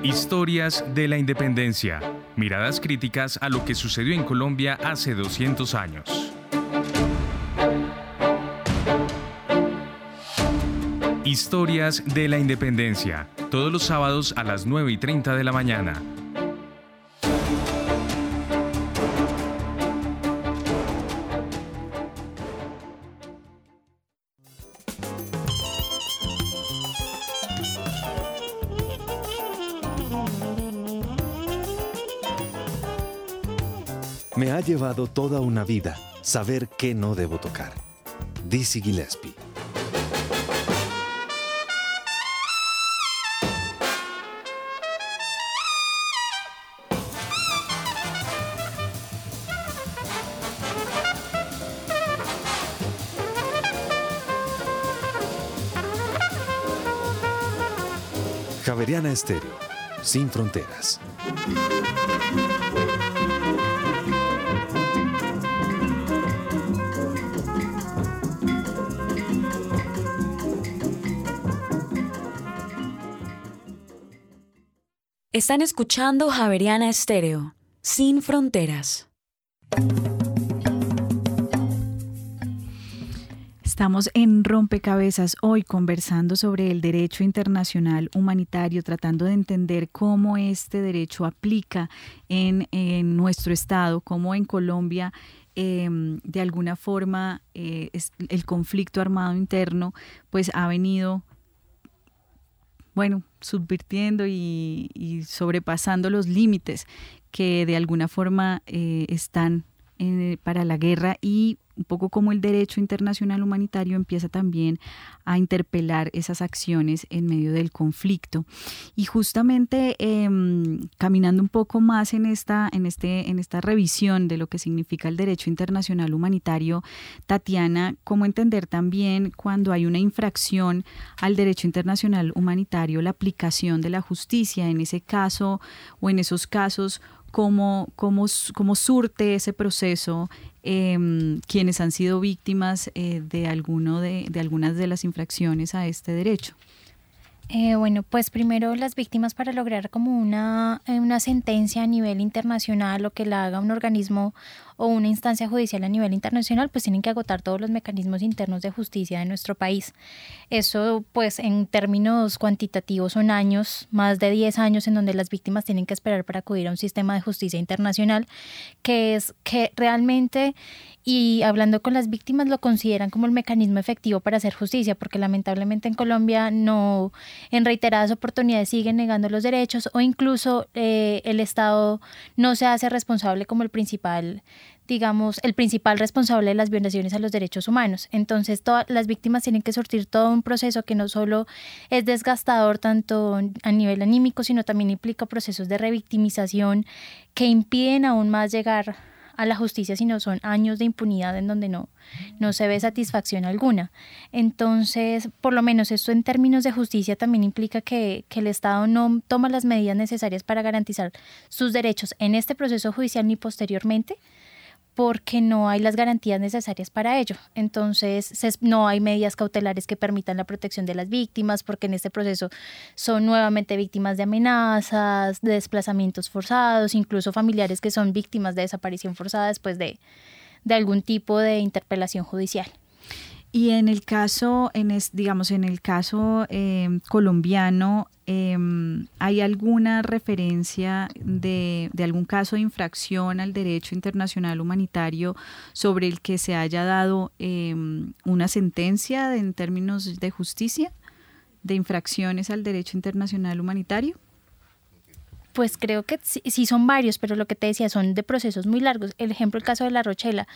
Historias de la independencia. Miradas críticas a lo que sucedió en Colombia hace 200 años. Historias de la Independencia, todos los sábados a las 9 y 30 de la mañana. Llevado toda una vida saber qué no debo tocar. Dizzy Gillespie. Javeriana Estéreo, sin fronteras. Están escuchando Javeriana Estéreo, sin fronteras. Estamos en Rompecabezas hoy conversando sobre el derecho internacional humanitario, tratando de entender cómo este derecho aplica en, nuestro estado, cómo en Colombia em, de alguna forma eh, el conflicto armado interno pues ha venido bueno, subvirtiendo y, sobrepasando los límites que de alguna forma eh, están para la guerra y un poco como el derecho internacional humanitario empieza también a interpelar esas acciones en medio del conflicto. Y justamente em, caminando un poco más en esta, en, este, en esta revisión de lo que significa el derecho internacional humanitario, Tatiana, ¿cómo entender también cuando hay una infracción al derecho internacional humanitario, la aplicación de la justicia en ese caso o en esos casos? Cómo, cómo, cómo surte ese proceso Em, quienes han sido víctimas eh, de, alguno de, de, algunas de las infracciones a este derecho? Eh, bueno, pues primero las víctimas para lograr como una, eh, una sentencia a nivel internacional o que la haga un organismo o una instancia judicial a nivel internacional, pues tienen que agotar todos los mecanismos internos de justicia de nuestro país. Eso, pues en términos cuantitativos son años, más de 10 años en donde las víctimas tienen que esperar para acudir a un sistema de justicia internacional, que es que realmente y hablando con las víctimas lo consideran como el mecanismo efectivo para hacer justicia, porque lamentablemente en Colombia no, en reiteradas oportunidades siguen negando los derechos o incluso eh, el Estado no se hace responsable como el principal digamos, el principal responsable de las violaciones a los derechos humanos. Entonces, todas las víctimas tienen que sortir todo un proceso que no solo es desgastador tanto a nivel anímico, sino también implica procesos de revictimización que impiden aún más llegar a la justicia, sino son años de impunidad en donde no, no se ve satisfacción alguna. Entonces, por lo menos esto en términos de justicia también implica que, que el Estado no toma las medidas necesarias para garantizar sus derechos en este proceso judicial ni posteriormente, porque no hay las garantías necesarias para ello. Entonces, no hay medidas cautelares que permitan la protección de las víctimas, porque en este proceso son nuevamente víctimas de amenazas, de desplazamientos forzados, incluso familiares que son víctimas de desaparición forzada después de, algún tipo de interpelación judicial. Y en el caso, en digamos, en el caso em, colombiano, em, ¿hay alguna referencia de, de, algún caso de infracción al derecho internacional humanitario sobre el que se haya dado em, una sentencia en términos de justicia, de infracciones al derecho internacional humanitario? Pues creo que sí, son varios, pero lo que te decía son de procesos muy largos. El ejemplo, el caso de la Rochela,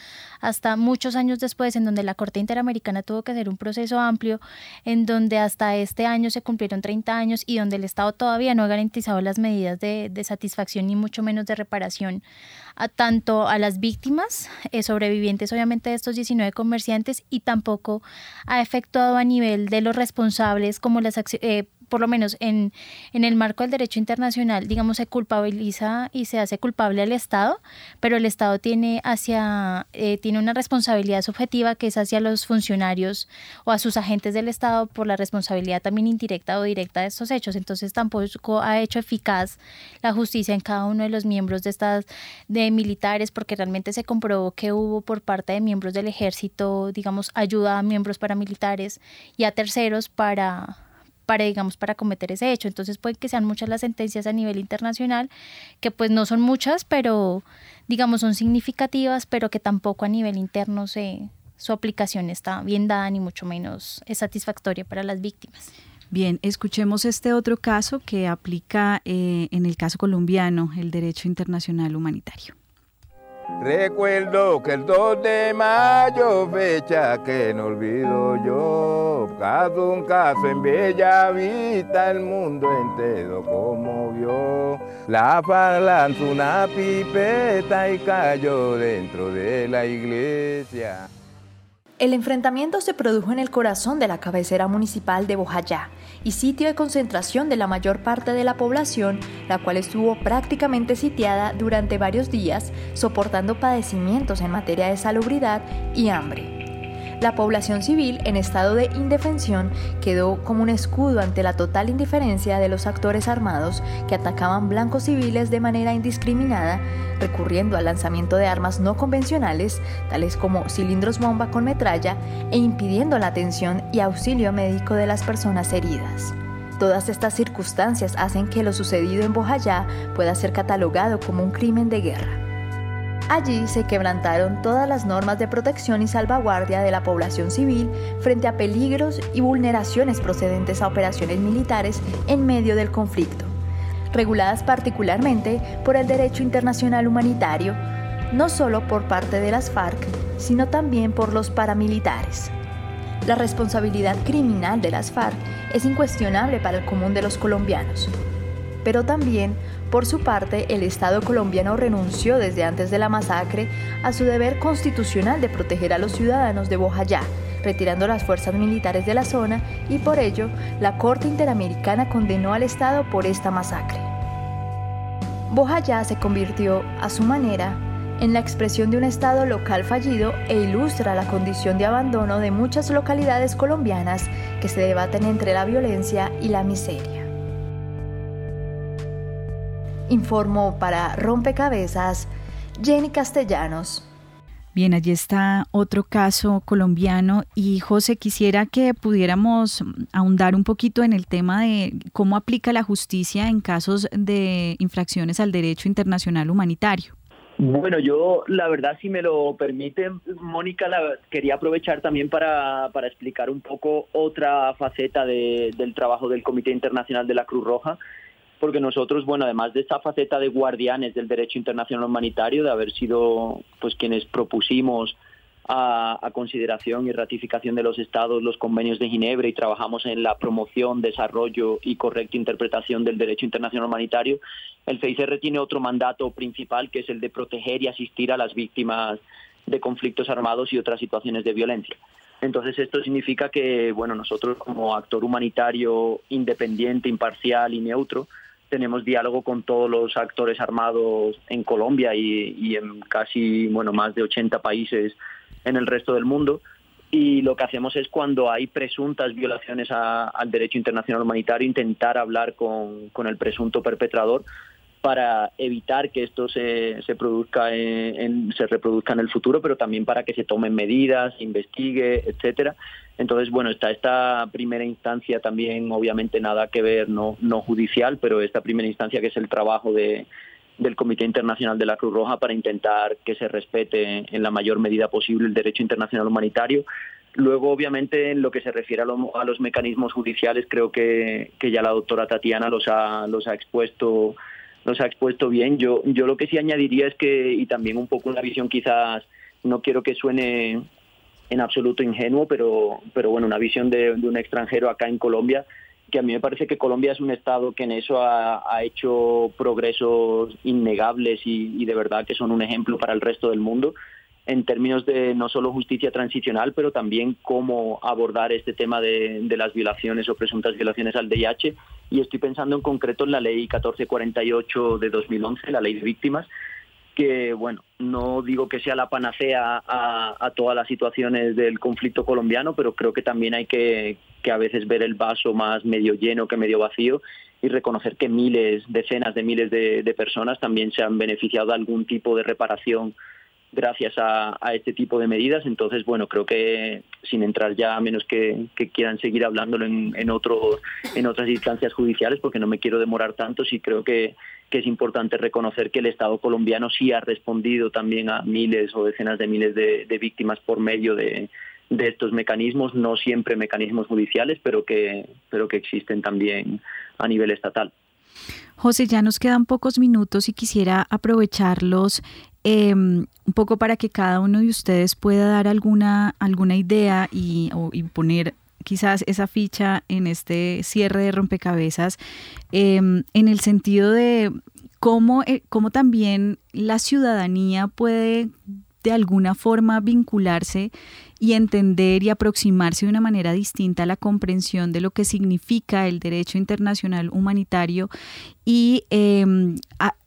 hasta muchos años después, en donde la Corte Interamericana tuvo que hacer un proceso amplio, en donde hasta este año se cumplieron 30 años y donde el Estado todavía no ha garantizado las medidas de, satisfacción ni mucho menos de reparación a tanto a las víctimas, eh, sobrevivientes obviamente de estos 19 comerciantes, y tampoco ha efectuado a nivel de los responsables como las eh, por lo menos en, en el marco del derecho internacional, digamos, se culpabiliza y se hace culpable al Estado, pero el Estado tiene hacia, eh, tiene una responsabilidad subjetiva que es hacia los funcionarios o a sus agentes del Estado por la responsabilidad también indirecta o directa de estos hechos. Entonces tampoco ha hecho eficaz la justicia en cada uno de los miembros de estas de militares, porque realmente se comprobó que hubo por parte de miembros del ejército, digamos, ayuda a miembros paramilitares y a terceros para para, digamos, para cometer ese hecho. Entonces puede que sean muchas las sentencias a nivel internacional, que pues no son muchas, pero digamos son significativas, pero que tampoco a nivel interno se, su aplicación está bien dada, ni mucho menos es satisfactoria para las víctimas. Bien, escuchemos este otro caso que aplica eh, en el caso colombiano el derecho internacional humanitario. Recuerdo que el 2 de mayo, fecha que no olvido yo, caso un caso en Bella Vista, el mundo entero conmovió. La lanzó una pipeta y cayó dentro de la iglesia. El enfrentamiento se produjo en el corazón de la cabecera municipal de Bojayá y sitio de concentración de la mayor parte de la población, la cual estuvo prácticamente sitiada durante varios días, soportando padecimientos en materia de salubridad y hambre. La población civil en estado de indefensión quedó como un escudo ante la total indiferencia de los actores armados que atacaban blancos civiles de manera indiscriminada, recurriendo al lanzamiento de armas no convencionales, tales como cilindros bomba con metralla, e impidiendo la atención y auxilio médico de las personas heridas. Todas estas circunstancias hacen que lo sucedido en Bojayá pueda ser catalogado como un crimen de guerra. Allí se quebrantaron todas las normas de protección y salvaguardia de la población civil frente a peligros y vulneraciones procedentes a operaciones militares en medio del conflicto, reguladas particularmente por el derecho internacional humanitario, no solo por parte de las FARC, sino también por los paramilitares. La responsabilidad criminal de las FARC es incuestionable para el común de los colombianos, pero también por su parte, el Estado colombiano renunció desde antes de la masacre a su deber constitucional de proteger a los ciudadanos de Bojayá, retirando las fuerzas militares de la zona y por ello la Corte Interamericana condenó al Estado por esta masacre. Bojayá se convirtió, a su manera, en la expresión de un Estado local fallido e ilustra la condición de abandono de muchas localidades colombianas que se debaten entre la violencia y la miseria informó para Rompecabezas Jenny Castellanos. Bien, allí está otro caso colombiano y José, quisiera que pudiéramos ahondar un poquito en el tema de cómo aplica la justicia en casos de infracciones al derecho internacional humanitario. Bueno, yo la verdad, si me lo permite, Mónica, la, quería aprovechar también para, para explicar un poco otra faceta del trabajo del Comité Internacional de la Cruz Roja, porque nosotros, bueno, además de esta faceta de guardianes del derecho internacional humanitario, de haber sido pues quienes propusimos a, consideración y ratificación de los estados los convenios de Ginebra y trabajamos en la promoción, desarrollo y correcta interpretación del derecho internacional humanitario, el CICR tiene otro mandato principal que es el de proteger y asistir a las víctimas de conflictos armados y otras situaciones de violencia. Entonces esto significa que, bueno, nosotros como actor humanitario independiente, imparcial y neutro, tenemos diálogo con todos los actores armados en Colombia y, en casi bueno más de 80 países en el resto del mundo. Y lo que hacemos es cuando hay presuntas violaciones al derecho internacional humanitario intentar hablar con, con el presunto perpetrador para evitar que esto se, se produzca en, se reproduzca en el futuro, pero también para que se tomen medidas, investigue, etcétera. Entonces, bueno, está esta primera instancia también, obviamente nada que ver, no, no judicial, pero esta primera instancia que es el trabajo de, del Comité Internacional de la Cruz Roja para intentar que se respete en la mayor medida posible el derecho internacional humanitario. Luego, obviamente, en lo que se refiere a, a los mecanismos judiciales, creo que, que, ya la doctora Tatiana los ha, los ha expuesto nos ha expuesto bien. Yo, yo lo que sí añadiría es que, y también un poco una visión quizás, no quiero que suene en absoluto ingenuo, pero, pero bueno, una visión de, un extranjero acá en Colombia, que a mí me parece que Colombia es un estado que en eso ha, hecho progresos innegables y, de verdad que son un ejemplo para el resto del mundo en términos de no solo justicia transicional, pero también cómo abordar este tema de, de, las violaciones o presuntas violaciones al VIH. Y estoy pensando en concreto en la ley 1448 de 2011, la ley de víctimas, que, bueno, no digo que sea la panacea a, todas las situaciones del conflicto colombiano, pero creo que también hay que, que a veces ver el vaso más medio lleno que medio vacío y reconocer que miles, decenas de miles de, de personas también se han beneficiado de algún tipo de reparación gracias a, este tipo de medidas. Entonces, bueno, creo que sin entrar ya, a menos que, quieran seguir hablándolo en, en, en otras instancias judiciales, porque no me quiero demorar tanto, sí creo que, es importante reconocer que el Estado colombiano sí ha respondido también a miles o decenas de miles de, víctimas por medio de, de estos mecanismos, no siempre mecanismos judiciales, pero que, pero que existen también a nivel estatal. José, ya nos quedan pocos minutos y quisiera aprovecharlos Em, un poco para que cada uno de ustedes pueda dar alguna, alguna idea y, poner quizás esa ficha en este cierre de rompecabezas em, en el sentido de cómo, eh, cómo también la ciudadanía puede de alguna forma vincularse y entender y aproximarse de una manera distinta a la comprensión de lo que significa el derecho internacional humanitario y em,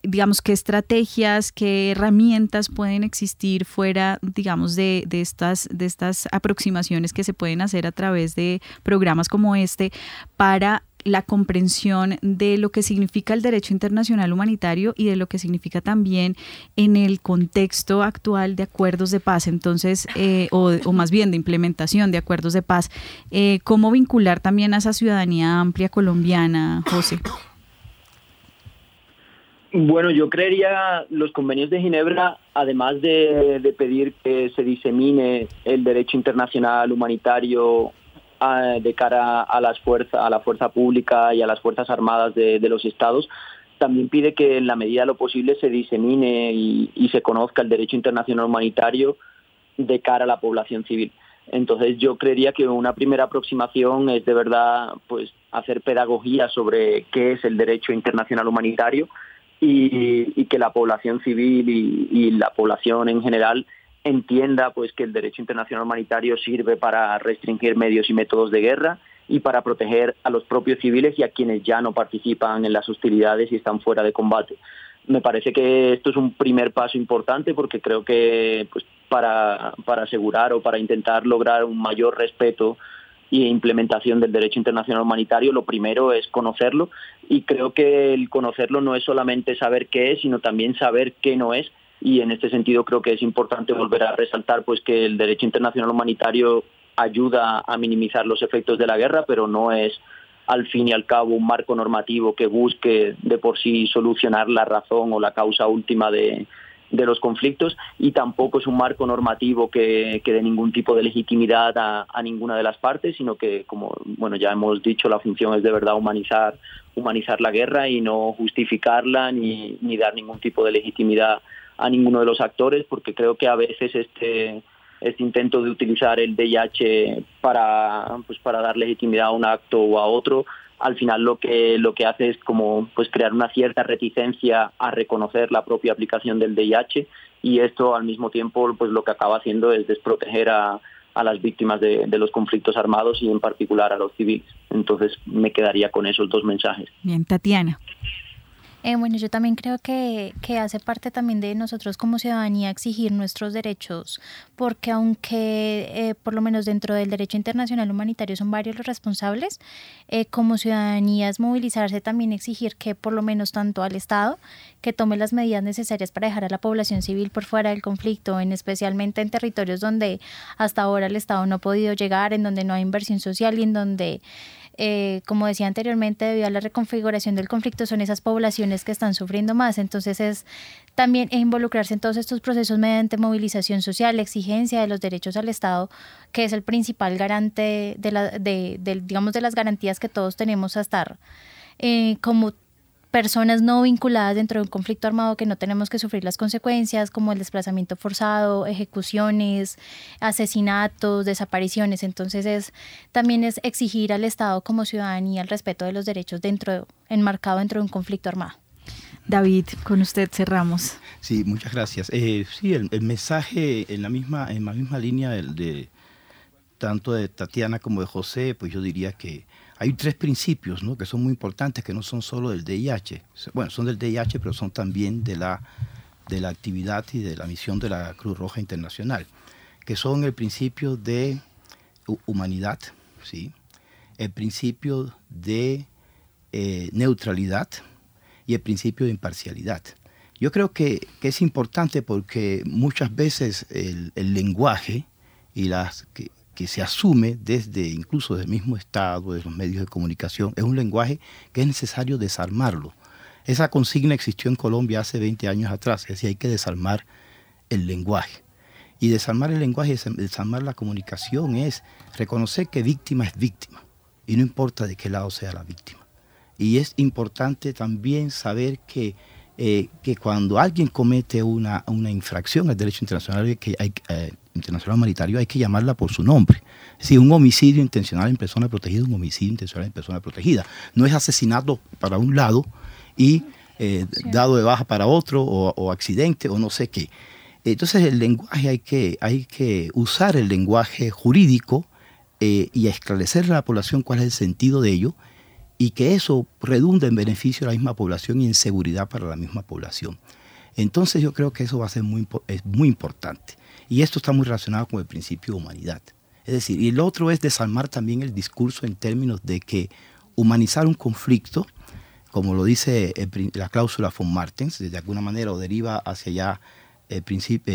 digamos qué estrategias, qué herramientas pueden existir fuera, digamos, de, de, estas, de estas aproximaciones que se pueden hacer a través de programas como este para la comprensión de lo que significa el derecho internacional humanitario y de lo que significa también en el contexto actual de acuerdos de paz, entonces, eh, o, más bien de implementación de acuerdos de paz. Eh, ¿Cómo vincular también a esa ciudadanía amplia colombiana, José? Bueno, yo creería los convenios de Ginebra, además de, de pedir que se disemine el derecho internacional humanitario de cara a las fuerzas, a la fuerza pública y a las fuerzas armadas de, los estados, también pide que en la medida de lo posible se disemine y, se conozca el derecho internacional humanitario de cara a la población civil. Entonces yo creería que una primera aproximación es de verdad pues hacer pedagogía sobre qué es el derecho internacional humanitario y, que la población civil y, la población en general entienda pues que el derecho internacional humanitario sirve para restringir medios y métodos de guerra y para proteger a los propios civiles y a quienes ya no participan en las hostilidades y están fuera de combate. Me parece que esto es un primer paso importante porque creo que pues, para, para asegurar o para intentar lograr un mayor respeto y implementación del derecho internacional humanitario, lo primero es conocerlo y creo que el conocerlo no es solamente saber qué es, sino también saber qué no es y en este sentido creo que es importante volver a resaltar pues que el derecho internacional humanitario ayuda a minimizar los efectos de la guerra, pero no es al fin y al cabo un marco normativo que busque de por sí solucionar la razón o la causa última de, los conflictos y tampoco es un marco normativo que, que dé ningún tipo de legitimidad a, ninguna de las partes, sino que, como bueno ya hemos dicho, la función es de verdad humanizar, humanizar la guerra y no justificarla ni, ni dar ningún tipo de legitimidad a ninguno de los actores porque creo que a veces este este intento de utilizar el VIH para pues para dar legitimidad a un acto o a otro al final lo que lo que hace es como pues crear una cierta reticencia a reconocer la propia aplicación del VIH y esto al mismo tiempo pues lo que acaba haciendo es desproteger a, a las víctimas de, de, los conflictos armados y en particular a los civiles. Entonces me quedaría con esos dos mensajes. Bien, Tatiana. Eh, bueno, yo también creo que, que, hace parte también de nosotros como ciudadanía exigir nuestros derechos, porque aunque eh, por lo menos dentro del derecho internacional humanitario son varios los responsables, eh, como ciudadanía es movilizarse también exigir que por lo menos tanto al Estado que tome las medidas necesarias para dejar a la población civil por fuera del conflicto, en especialmente en territorios donde hasta ahora el Estado no ha podido llegar, en donde no hay inversión social y en donde eh, como decía anteriormente, debido a la reconfiguración del conflicto, son esas poblaciones que están sufriendo más. Entonces es también involucrarse en todos estos procesos mediante movilización social, exigencia de los derechos al Estado, que es el principal garante de, la, de, digamos, de las garantías que todos tenemos a estar eh, como personas no vinculadas dentro de un conflicto armado que no tenemos que sufrir las consecuencias, como el desplazamiento forzado, ejecuciones, asesinatos, desapariciones. Entonces es también es exigir al Estado como ciudadanía el respeto de los derechos dentro, enmarcado dentro de un conflicto armado. David, con usted cerramos. Sí, muchas gracias. Eh, sí, el, mensaje en la misma, en la misma línea de, tanto de Tatiana como de José, pues yo diría que hay tres principios ¿no? que son muy importantes, que no son solo del DIH. Bueno, son del DIH, pero son también de la, de la actividad y de la misión de la Cruz Roja Internacional, que son el principio de humanidad, ¿sí? el principio de eh, neutralidad y el principio de imparcialidad. Yo creo que, es importante porque muchas veces el lenguaje y las, que, se asume desde incluso del mismo Estado, de los medios de comunicación, es un lenguaje que es necesario desarmarlo. Esa consigna existió en Colombia hace 20 años atrás, es decir, hay que desarmar el lenguaje. Y desarmar el lenguaje, desarmar la comunicación es reconocer que víctima es víctima, y no importa de qué lado sea la víctima. Y es importante también saber que, eh, que cuando alguien comete una, una infracción al derecho internacional, que hay, eh, internacional humanitario hay que llamarla por su nombre. Si un homicidio intencional en persona protegida, un homicidio intencional en persona protegida. No es asesinato para un lado y eh, dado de baja para otro o, accidente o no sé qué. Entonces el lenguaje hay que, hay que usar el lenguaje jurídico eh, y esclarecer a la población cuál es el sentido de ello y que eso redunda en beneficio de la misma población y en seguridad para la misma población. Entonces yo creo que eso va a ser muy, es muy importante. Y esto está muy relacionado con el principio de humanidad. Es decir, y el otro es desarmar también el discurso en términos de que humanizar un conflicto, como lo dice la cláusula von Martens, de alguna manera o deriva hacia allá el principio,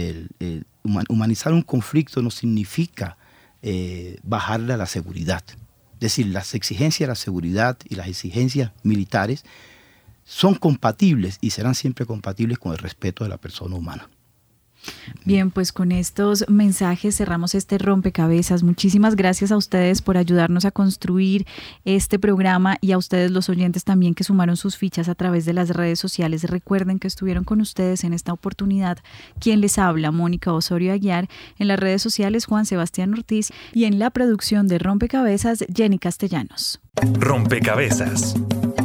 humanizar un conflicto no significa eh, bajarle a la seguridad. Es decir, las exigencias de la seguridad y las exigencias militares son compatibles y serán siempre compatibles con el respeto de la persona humana. Bien, pues con estos mensajes cerramos este rompecabezas. Muchísimas gracias a ustedes por ayudarnos a construir este programa y a ustedes los oyentes también que sumaron sus fichas a través de las redes sociales. Recuerden que estuvieron con ustedes en esta oportunidad. Quien les habla, Mónica Osorio Aguiar, en las redes sociales Juan Sebastián Ortiz y en la producción de Rompecabezas Jenny Castellanos. Rompecabezas,